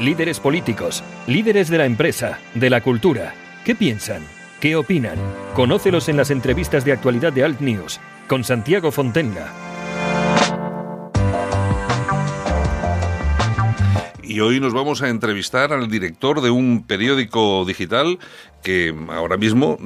Líderes políticos, líderes de la empresa, de la cultura. ¿Qué piensan? ¿Qué opinan? Conócelos en las entrevistas de actualidad de Alt News con Santiago Fontenga. Y hoy nos vamos a entrevistar al director de un periódico digital que ahora mismo,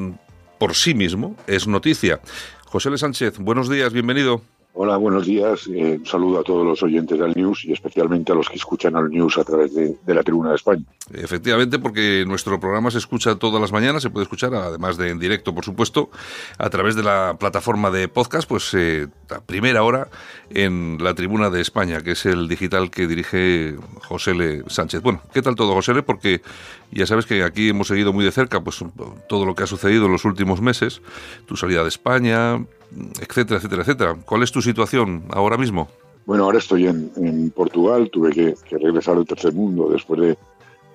por sí mismo, es noticia. José L. Sánchez, buenos días, bienvenido. Hola, buenos días. Eh, un saludo a todos los oyentes del News y especialmente a los que escuchan al News a través de, de, la Tribuna de España. Efectivamente, porque nuestro programa se escucha todas las mañanas, se puede escuchar, además de en directo, por supuesto, a través de la plataforma de podcast, pues eh, a primera hora en la Tribuna de España, que es el digital que dirige José L. Sánchez. Bueno, ¿qué tal todo, José L? Porque ya sabes que aquí hemos seguido muy de cerca pues todo lo que ha sucedido en los últimos meses, tu salida de España, etcétera, etcétera, etcétera. ¿Cuál es tu situación ahora mismo? Bueno, ahora estoy en, Portugal, tuve que, regresar al tercer mundo después de,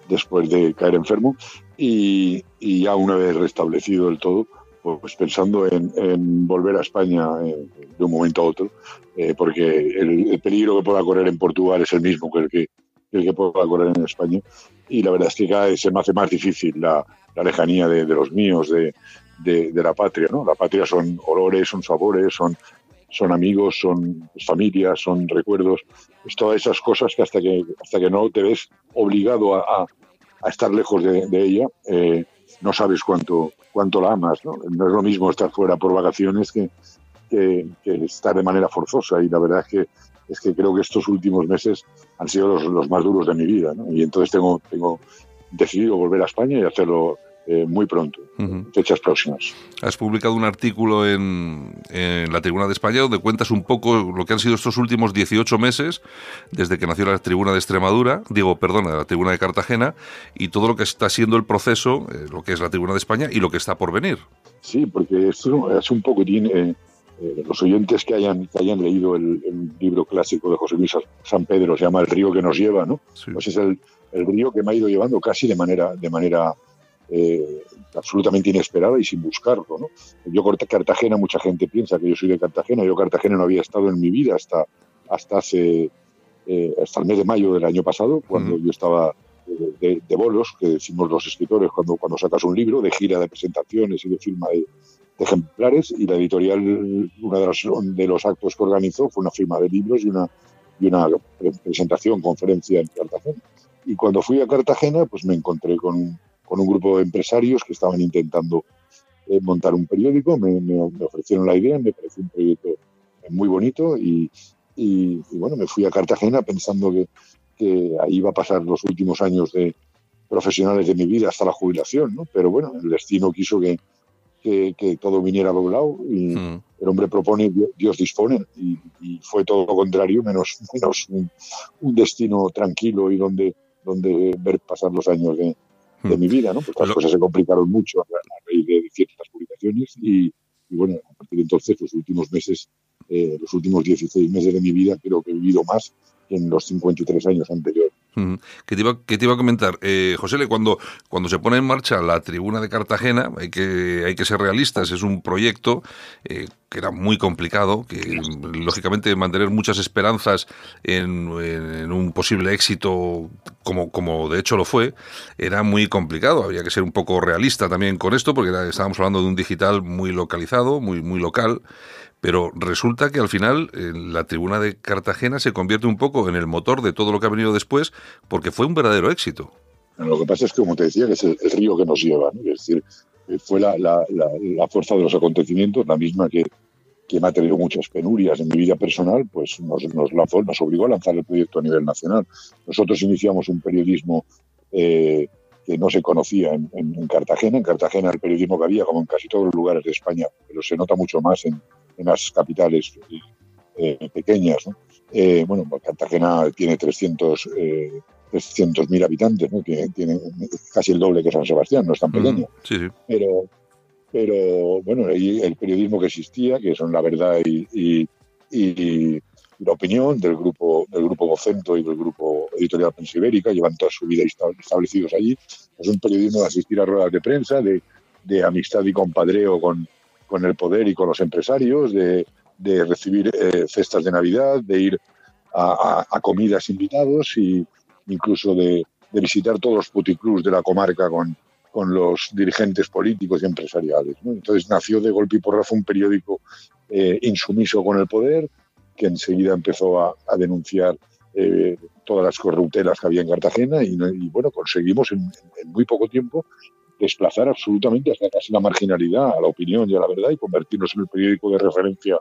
después de caer enfermo y, ya una vez restablecido el todo, pues pensando en, volver a España eh, de un momento a otro, eh, porque el, el, peligro que pueda correr en Portugal es el mismo que el que, el que pueda correr en España y la verdad es que cada vez se me hace más difícil la, la lejanía de, los míos, de, de, la patria. ¿no? La patria son olores, son sabores, son, son amigos, son familias, son recuerdos, es todas esas cosas que hasta que, hasta que no te ves obligado a, a, estar lejos de, de ella, eh, no sabes cuánto, cuánto la amas. ¿no? no es lo mismo estar fuera por vacaciones que, que, que, estar de manera forzosa y la verdad es que, es que creo que estos últimos meses han sido los, los más duros de mi vida ¿no? y entonces tengo, tengo decidido volver a España y hacerlo eh, muy pronto, uh -huh. fechas próximas. Has publicado un artículo en, en, la Tribuna de España donde cuentas un poco lo que han sido estos últimos 18 meses desde que nació la Tribuna de Extremadura, digo, perdona, la Tribuna de Cartagena, y todo lo que está siendo el proceso, eh, lo que es la Tribuna de España y lo que está por venir. Sí, porque esto es un poco. Eh, eh, los oyentes que hayan, que hayan leído el, el, libro clásico de José Luis San Pedro, se llama El río que nos lleva, ¿no? Sí. Pues es el, el, río que me ha ido llevando casi de manera, de manera eh, absolutamente inesperada y sin buscarlo. ¿no? Yo Cartagena, mucha gente piensa que yo soy de Cartagena, yo Cartagena no había estado en mi vida hasta, hasta hace eh, hasta el mes de mayo del año pasado, cuando uh -huh. yo estaba de, de, bolos, que decimos los escritores cuando, cuando sacas un libro, de gira de presentaciones y de firma de, de ejemplares, y la editorial, uno de los, de los actos que organizó fue una firma de libros y una, y una presentación, conferencia en Cartagena. Y cuando fui a Cartagena, pues me encontré con, con un grupo de empresarios que estaban intentando eh, montar un periódico, me, me, me, ofrecieron la idea, me pareció un proyecto muy bonito y, y, y bueno, me fui a Cartagena pensando que, que, ahí iba a pasar los últimos años de profesionales de mi vida hasta la jubilación, ¿no? Pero bueno, el destino quiso que, que, que todo viniera doblado y mm. el hombre propone, Dios dispone y, y, fue todo lo contrario, menos, menos un, un destino tranquilo y donde, donde ver pasar los años de, de mi vida, ¿no? Pues las cosas se complicaron mucho a, raíz de ciertas publicaciones y, y, bueno, a partir de entonces, los últimos meses, eh, los últimos 16 meses de mi vida, creo que he vivido más que en los 53 años anteriores. ¿Qué te, iba, te iba a comentar? Eh, José, cuando, cuando se pone en marcha la tribuna de Cartagena, hay que, hay que ser realistas, es un proyecto eh, que era muy complicado, que lógicamente mantener muchas esperanzas en, un posible éxito, como, como de hecho lo fue, era muy complicado. Había que ser un poco realista también con esto, porque estábamos hablando de un digital muy localizado, muy, muy local. Pero resulta que al final la tribuna de Cartagena se convierte un poco en el motor de todo lo que ha venido después, porque fue un verdadero éxito. Lo que pasa es que, como te decía, que es el, río que nos lleva, es decir, eh, fue la, fuerza de los acontecimientos, la misma que, que me ha tenido muchas penurias en mi vida personal, pues nos, nos, nos obligó a lanzar el proyecto a nivel nacional. Nosotros iniciamos un periodismo eh, que no se conocía en, en, Cartagena. En Cartagena el periodismo que había, como en casi todos los lugares de España, pero se nota mucho más en, en las capitales eh, pequeñas. Eh, bueno, Cartagena tiene 300 eh, 300.000 habitantes, ¿no? tiene, tiene, casi el doble que San Sebastián, no es tan pequeño. sí, sí. Pero, pero bueno, el periodismo que existía, que son la verdad y, y, la opinión del grupo del grupo Vocento y del grupo Editorial Prensa Ibérica, llevan toda su vida establecidos allí. Es un periodismo de asistir a ruedas de prensa, de, de amistad y compadreo con, con el poder y con los empresarios, de, de recibir eh, cestas de Navidad, de ir a, comidas invitados y incluso de, visitar todos los puticlubs de la comarca con, con los dirigentes políticos y empresariales. Entonces nació de golpe y porrazo un periódico eh, insumiso con el poder, que enseguida empezó a, denunciar eh, todas las corruptelas que había en Cartagena y, bueno, conseguimos en, muy poco tiempo desplazar absolutamente hasta casi la marginalidad a la opinión y a la verdad y convertirnos en el periódico de referencia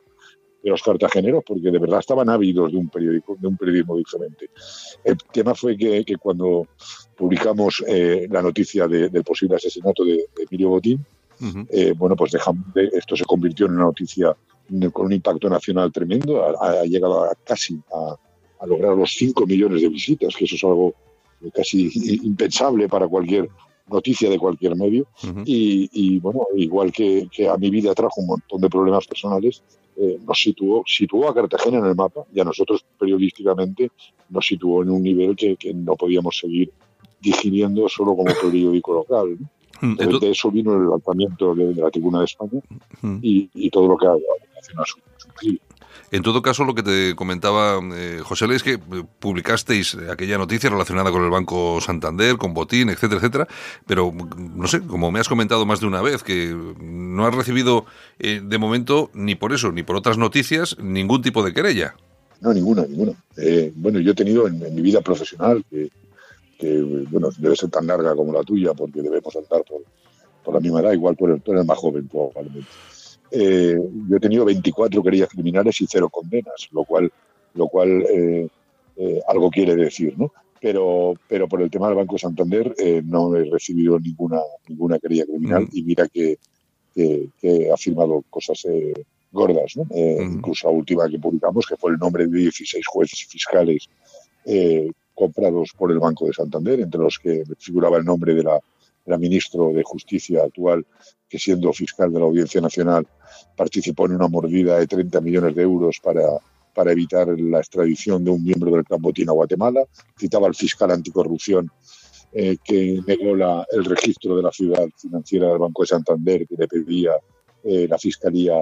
de los cartageneros porque de verdad estaban ávidos de un periódico de un periodismo diferente. El tema fue que, cuando publicamos eh, la noticia del posible asesinato de, Emilio Botín eh, bueno pues dejamos, esto se convirtió en una noticia con un impacto nacional tremendo ha, llegado a casi a, a, lograr los 5 millones de visitas que eso es algo casi impensable para cualquier noticia de cualquier medio. y, bueno, igual que, a mi vida trajo un montón de problemas personales, eh, nos situó, situó a Cartagena en el mapa y a nosotros periodísticamente nos situó en un nivel que, no podíamos seguir digiriendo solo como periódico local. De eso vino el levantamiento de, la Tribuna de España y, todo lo que ha relacionado a su, su en todo caso, lo que te comentaba eh, José es que eh, publicasteis aquella noticia relacionada con el Banco Santander, con Botín, etcétera, etcétera, pero no sé, como me has comentado más de una vez, que no has recibido eh, de momento, ni por eso, ni por otras noticias, ningún tipo de querella. No, ninguna, ninguna. bueno, yo he tenido en, mi vida profesional, que, bueno, debe ser tan larga como la tuya, porque debemos andar por, la misma edad, igual por el, tú eres más joven probablemente. Eh, yo he tenido 24 querellas criminales y cero condenas, lo cual, lo cual eh, eh, algo quiere decir, ¿no? Pero, pero por el tema del Banco Santander no he recibido ninguna, ninguna querella criminal mm. y mira que, que, ha firmado cosas gordas, ¿no? Mm. Incluso la última que publicamos, que fue el nombre de 16 jueces y fiscales comprados por el Banco de Santander, entre los que figuraba el nombre de la, la ministro de Justicia actual, que siendo fiscal de la Audiencia Nacional participó en una mordida de 30 millones de euros para, para evitar la extradición de un miembro del Clan Botín a Guatemala. Citaba al fiscal anticorrupción eh, que negó la, el registro de la ciudad financiera del Banco de Santander que le pedía eh, la Fiscalía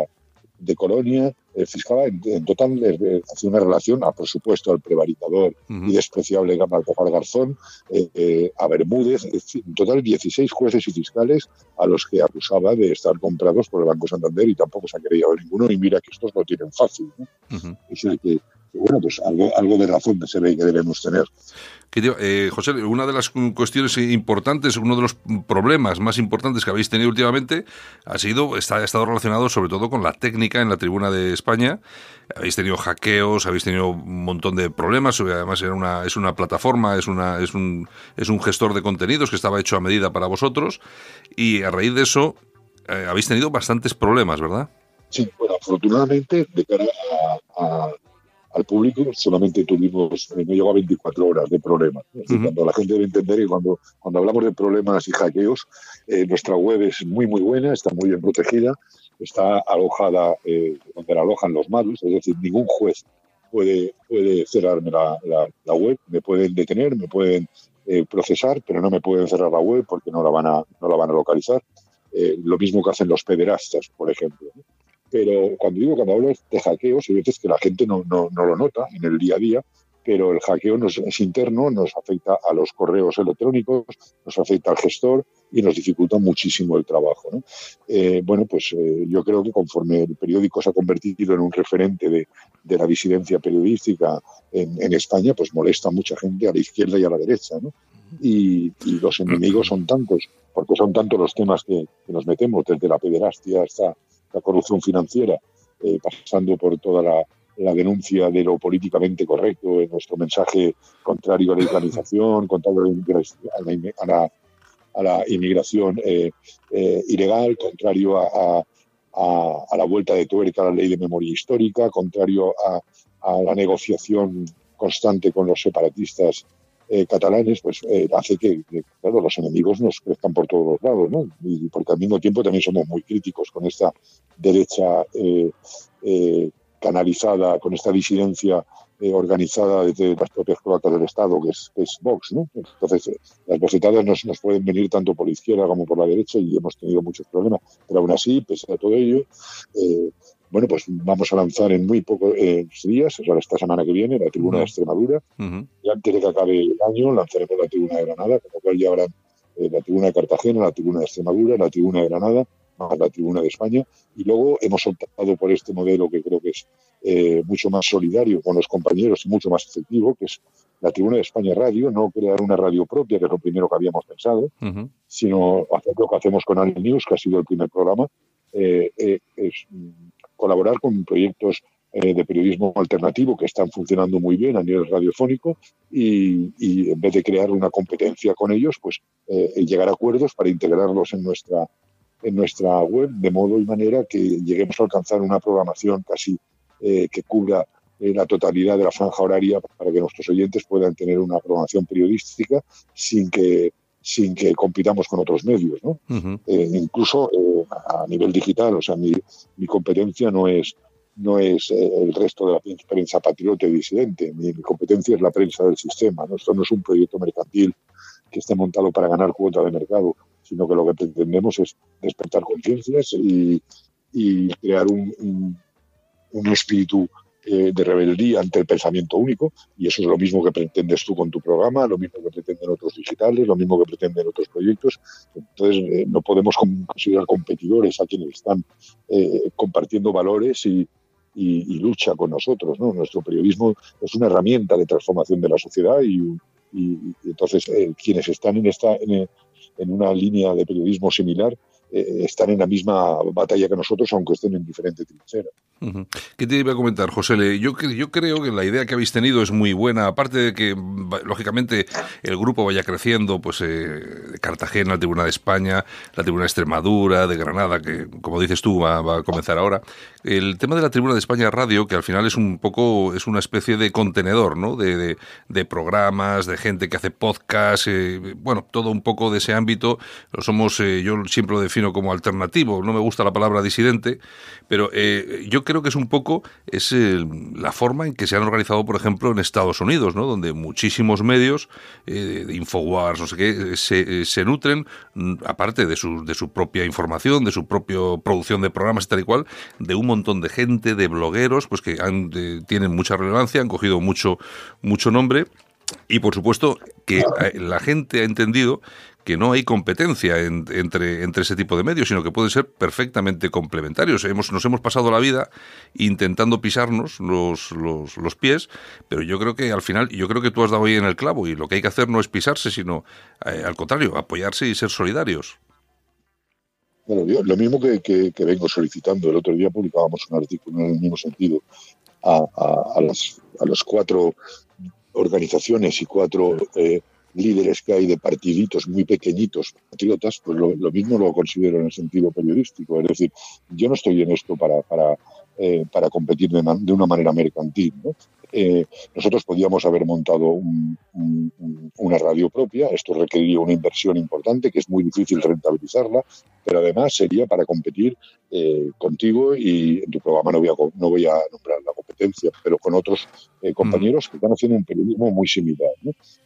de Colonia, eh, fiscal en, total eh, hacía una relación a, por supuesto, al prevaricador y despreciable Baltasar Garzón, eh, a Bermúdez, en total 16 jueces y fiscales a los que acusaba de estar comprados por el Banco Santander y tampoco se ha creído ninguno y mira que estos lo tienen fácil. Es decir, que bueno, pues algo, algo de razón se ve que debemos tener. Eh, José, una de las cuestiones importantes, uno de los problemas más importantes que habéis tenido últimamente ha sido, está, ha estado relacionado sobre todo con la técnica en la tribuna de España. Habéis tenido hackeos, habéis tenido un montón de problemas, además era una, es una plataforma, es, una, es, un, es un gestor de contenidos que estaba hecho a medida para vosotros y a raíz de eso eh, habéis tenido bastantes problemas, ¿verdad? Sí, bueno, afortunadamente, de cara a al público solamente tuvimos, eh, no llegó a 24 horas de problemas. Cuando la gente debe entender que cuando, cuando hablamos de problemas y hackeos, eh, nuestra web es muy, muy buena, está muy bien protegida, está alojada eh, donde la alojan los malos, es decir, ningún juez puede, puede cerrarme la, la, web, me pueden detener, me pueden eh, procesar, pero no me pueden cerrar la web porque no la van a, no la van a localizar. Lo mismo que hacen los pederastas, por ejemplo. Pero cuando digo, cuando hablo de hackeos, hay veces que la gente no, no, no lo nota en el día a día, pero el hackeo nos, es interno, nos afecta a los correos electrónicos, nos afecta al gestor y nos dificulta muchísimo el trabajo. Eh, bueno, pues eh, yo creo que conforme el periódico se ha convertido en un referente de, la disidencia periodística en, España, pues molesta a mucha gente a la izquierda y a la derecha. Y, los enemigos son tantos, porque son tantos los temas que, nos metemos, desde la pederastia hasta la corrupción financiera, eh, pasando por toda la denuncia de lo políticamente correcto en nuestro mensaje contrario a la islamización, contrario a la, a la, inmigración eh, eh, ilegal, contrario a, a, la vuelta de tuerca a la ley de memoria histórica, contrario a, la negociación constante con los separatistas eh, catalanes, pues hace que, claro, los enemigos nos crezcan por todos los lados, ¿no? Y porque al mismo tiempo también somos muy críticos con esta derecha canalizada con esta disidencia eh, organizada desde las propias cloacas del Estado, que es, Vox. ¿no? Entonces, eh, las bofetadas nos, nos, pueden venir tanto por la izquierda como por la derecha y hemos tenido muchos problemas. Pero aún así, pese a todo ello, eh, bueno, pues vamos a lanzar en muy pocos días, o esta semana que viene, la tribuna de Extremadura. Y antes de que acabe el año, lanzaremos la tribuna de Granada, con lo cual ya habrá la tribuna de Cartagena, la tribuna de Extremadura, la tribuna de Granada más la tribuna de España. Y luego hemos optado por este modelo que creo que es eh, mucho más solidario con los compañeros y mucho más efectivo, que es la tribuna de España Radio, no crear una radio propia, que es lo primero que habíamos pensado, sino hacer lo que hacemos con Alien News, que ha sido el primer programa, eh, eh, es colaborar con proyectos de periodismo alternativo que están funcionando muy bien a nivel radiofónico y, en vez de crear una competencia con ellos, pues llegar a acuerdos para integrarlos en nuestra en nuestra web, de modo y manera que lleguemos a alcanzar una programación casi eh, que cubra eh, la totalidad de la franja horaria para que nuestros oyentes puedan tener una programación periodística sin que sin que compitamos con otros medios, ¿no? Eh, incluso a nivel digital, o sea, mi, mi competencia no es no es el resto de la prensa patriota y disidente, mi, competencia es la prensa del sistema, ¿no? Esto no es un proyecto mercantil que esté montado para ganar cuota de mercado, sino que lo que pretendemos es despertar conciencias y, crear un, espíritu eh, de rebeldía ante el pensamiento único, y eso es lo mismo que pretendes tú con tu programa, lo mismo que pretenden otros digitales, lo mismo que pretenden otros proyectos. Entonces, eh, no podemos considerar competidores a quienes están eh, compartiendo valores y, lucha con nosotros. Nuestro periodismo es una herramienta de transformación de la sociedad y, entonces quienes están en esta, en una línea de periodismo similar, eh, están en la misma batalla que nosotros, aunque estén en diferente trinchera. ¿Qué te iba a comentar, José? Yo, yo creo que la idea que habéis tenido es muy buena, aparte de que, lógicamente, el grupo vaya creciendo, pues eh, Cartagena, la Tribuna de España, la Tribuna de Extremadura, de Granada, que, como dices tú, va, a comenzar ahora. El tema de la Tribuna de España Radio, que al final es un poco, es una especie de contenedor, ¿no? De, de, programas, de gente que hace podcast, eh, bueno, todo un poco de ese ámbito. Lo somos, eh, yo siempre lo defino como alternativo, no me gusta la palabra disidente, pero yo creo que es un poco es la forma en que se han organizado, por ejemplo, en Estados Unidos, ¿no? donde muchísimos medios eh, de Infowars, no sé qué, se, se nutren, mm, aparte de su, de su propia información, de su propia producción de programas tal y cual, de un montón de gente, de blogueros, pues que han, tienen mucha relevancia, han cogido mucho, mucho nombre. Y por supuesto que eh, la gente ha entendido que no hay competencia entre, entre ese tipo de medios, sino que pueden ser perfectamente complementarios. Hemos, nos hemos pasado la vida intentando pisarnos los, los, pies, pero yo creo que al final, yo creo que tú has dado ahí en el clavo y lo que hay que hacer no es pisarse, sino eh, al contrario, apoyarse y ser solidarios. Bueno, lo mismo que, vengo solicitando. El otro día publicábamos un artículo en el mismo sentido a, a, las, a los cuatro organizaciones y cuatro eh, líderes que hay de partiditos muy pequeñitos, patriotas, pues lo, mismo lo considero en el sentido periodístico. Es decir, yo no estoy en esto para, para, eh, para competir de, de, una manera mercantil. ¿no? Eh, nosotros podíamos haber montado un, un, una radio propia. Esto requeriría una inversión importante que es muy difícil rentabilizarla, pero además sería para competir eh, contigo y en tu programa no voy, a, no voy a nombrar la competencia, pero con otros eh, compañeros que están haciendo un periodismo muy similar.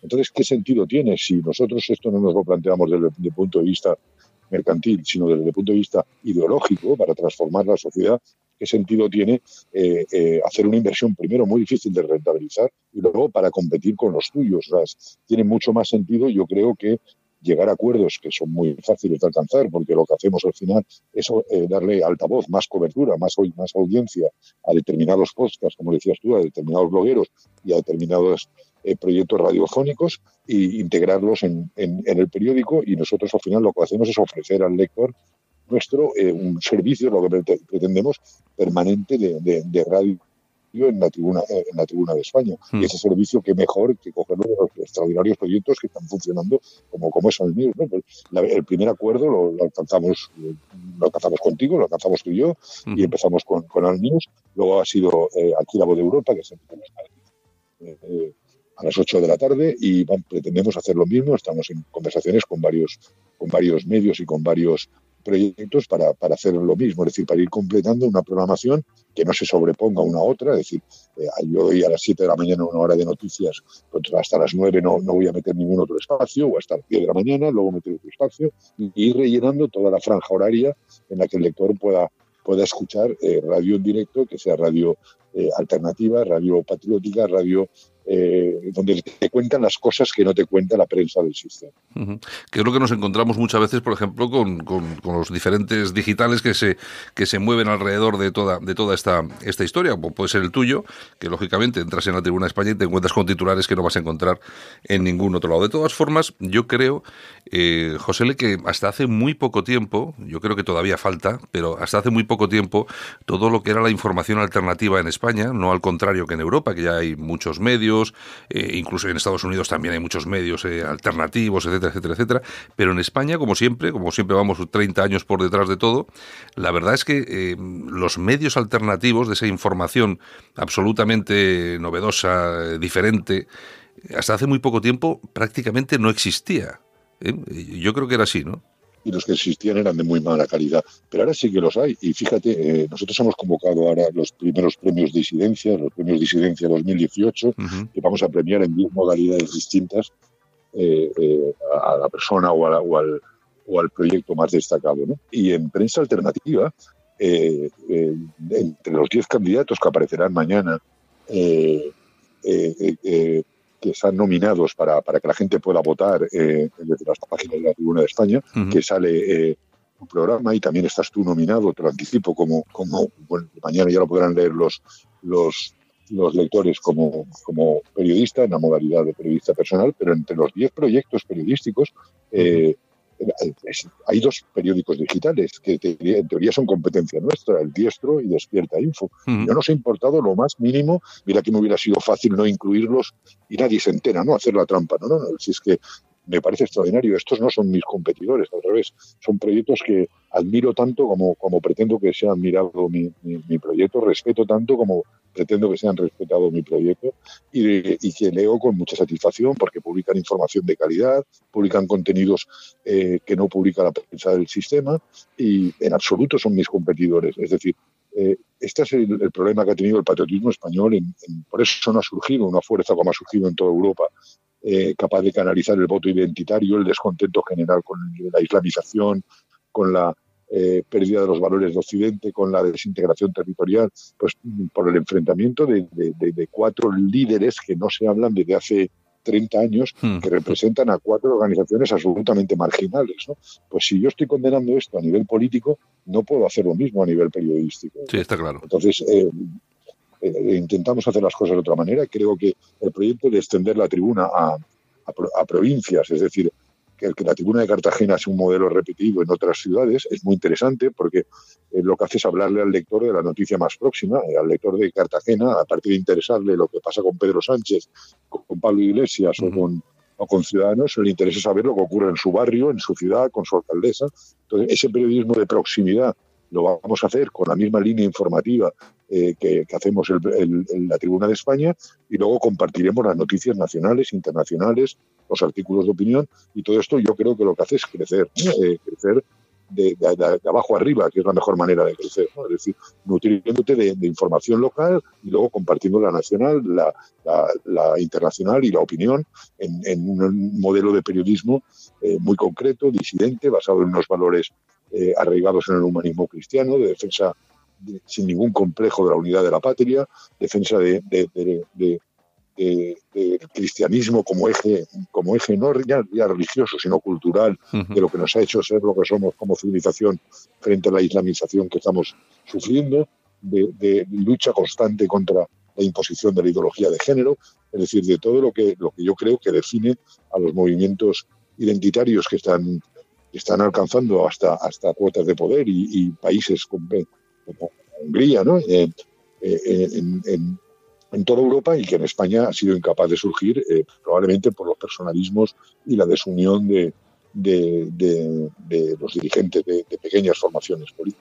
Entonces, ¿qué sentido tiene si nosotros esto no nos lo planteamos desde el punto de vista mercantil, sino desde el punto de vista ideológico para transformar la sociedad, qué sentido tiene eh, eh, hacer una inversión primero muy difícil de rentabilizar y luego para competir con los tuyos. tiene mucho más sentido, yo creo, que llegar a acuerdos que son muy fáciles de alcanzar, porque lo que hacemos al final es eh, darle altavoz, más cobertura, más, más audiencia a determinados podcasts, como decías tú, a determinados blogueros y a determinados proyectos radiofónicos e integrarlos en, el periódico y nosotros al final lo que hacemos es ofrecer al lector nuestro eh, un servicio, lo que pretendemos, permanente de, radio en la tribuna eh, en la tribuna de España y hmm. ese servicio que mejor que coger los extraordinarios proyectos que están funcionando como como es el mío pues, el primer acuerdo lo, alcanzamos lo alcanzamos contigo lo alcanzamos tú y yo y hmm. empezamos con con News luego ha sido eh, aquí la voz de Europa que se eh, a las 8 de la tarde y pretendemos hacer lo mismo estamos en conversaciones con varios con varios medios y con varios proyectos para, para, hacer lo mismo, es decir, para ir completando una programación que no se sobreponga una otra, es decir, eh, yo hoy a las 7 de la mañana una hora de noticias, pues hasta las 9 no, no voy a meter ningún otro espacio, o hasta las 10 de la mañana, luego meter otro espacio, y ir rellenando toda la franja horaria en la que el lector pueda, pueda escuchar eh, radio en directo, que sea radio eh, alternativa, radio patriótica, radio eh, donde te cuentan las cosas que no te cuenta la prensa del sistema. Que es lo que nos encontramos muchas veces, por ejemplo, con, con, los diferentes digitales que se, que se mueven alrededor de toda, de toda esta, esta historia, como puede ser el tuyo, que lógicamente entras en la Tribuna de España y te encuentras con titulares que no vas a encontrar en ningún otro lado. De todas formas, yo creo, eh, José que hasta hace muy poco tiempo, yo creo que todavía falta, pero hasta hace muy poco tiempo, todo lo que era la información alternativa en España, no al contrario que en Europa, que ya hay muchos medios, eh, incluso en Estados Unidos también hay muchos medios eh, alternativos, etcétera, etcétera, etcétera. Pero en España, como siempre, como siempre vamos 30 años por detrás de todo, la verdad es que eh, los medios alternativos de esa información absolutamente novedosa, diferente, hasta hace muy poco tiempo prácticamente no existía. Yo creo que era así, ¿no? Y los que existían eran de muy mala calidad. Pero ahora sí que los hay. Y fíjate, eh, nosotros hemos convocado ahora los primeros premios Disidencia, los premios Disidencia 2018, que vamos a premiar en 10 modalidades distintas eh, eh, a la persona o, o, al, o, al, proyecto más destacado. ¿no? Y en prensa alternativa, entre los 10 candidatos que aparecerán mañana, que están nominados para, para, que la gente pueda votar eh, desde las páginas de la Tribuna de España, que sale eh, un programa y también estás tú nominado, te lo anticipo, como, como bueno, mañana ya lo podrán leer los, los, los lectores como, como periodista, en la modalidad de periodista personal, pero entre los 10 proyectos periodísticos eh, hay dos periódicos digitales que en teoría son competencia nuestra, el Diestro y Despierta Info. No nos ha importado lo más mínimo, mira que me hubiera sido fácil no incluirlos y nadie se entera, ¿no? Hacer la trampa, no, no, no. Si es que me parece extraordinario. Estos no son mis competidores, al revés. Son proyectos que admiro tanto como, como pretendo que sean admirado mi, mi, proyecto, respeto tanto como pretendo que sean respetado mi proyecto y, que leo con mucha satisfacción porque publican información de calidad, publican contenidos eh, que no publica la prensa del sistema y en absoluto son mis competidores. Es decir, eh, este es el, problema que ha tenido el patriotismo español, por eso no ha surgido una fuerza como ha surgido en toda Europa, eh, capaz de canalizar el voto identitario, el descontento general con la islamización, con la eh, pérdida de los valores de Occidente, con la desintegración territorial, pues por el enfrentamiento de, cuatro líderes que no se hablan desde hace 30 años, hmm. que representan a cuatro organizaciones absolutamente marginales. ¿no? Pues si yo estoy condenando esto a nivel político, no puedo hacer lo mismo a nivel periodístico. Sí, está claro. Entonces, eh, eh, intentamos hacer las cosas de otra manera. Creo que el proyecto de extender la tribuna a, provincias, es decir, que, que, la tribuna de Cartagena es un modelo repetido en otras ciudades, es muy interesante porque eh, lo que hace es hablarle al lector de la noticia más próxima, eh, al lector de Cartagena, a partir de interesarle lo que pasa con Pedro Sánchez, con, Pablo Iglesias o con o con ciudadanos, le interesa saber lo que ocurre en su barrio, en su ciudad, con su alcaldesa. Entonces, ese periodismo de proximidad lo vamos a hacer con la misma línea informativa eh, que, hacemos en la Tribuna de España y luego compartiremos las noticias nacionales, internacionales, los artículos de opinión y todo esto yo creo que lo que hace es crecer, eh, crecer de, abajo arriba, que es la mejor manera de crecer, es decir, nutriéndote de, información local y luego compartiendo la nacional, la, internacional y la opinión en, un modelo de periodismo eh, muy concreto, disidente, basado en unos valores arraigados en el humanismo cristiano, de defensa sin ningún complejo de la unidad de la patria, defensa de, del cristianismo como eje, como eje no ya, religioso, sino cultural, de lo que nos ha hecho ser lo que somos como civilización frente a la islamización que estamos sufriendo, de, lucha constante contra la imposición de la ideología de género, es decir, de todo lo que, lo que yo creo que define a los movimientos identitarios que están, están alcanzando hasta, hasta cuotas de poder y, y países con, como Hungría, ¿no? Eh, eh, en, toda Europa y que en España ha sido incapaz de surgir eh, probablemente por los personalismos y la desunión de, de, los dirigentes de, pequeñas formaciones políticas.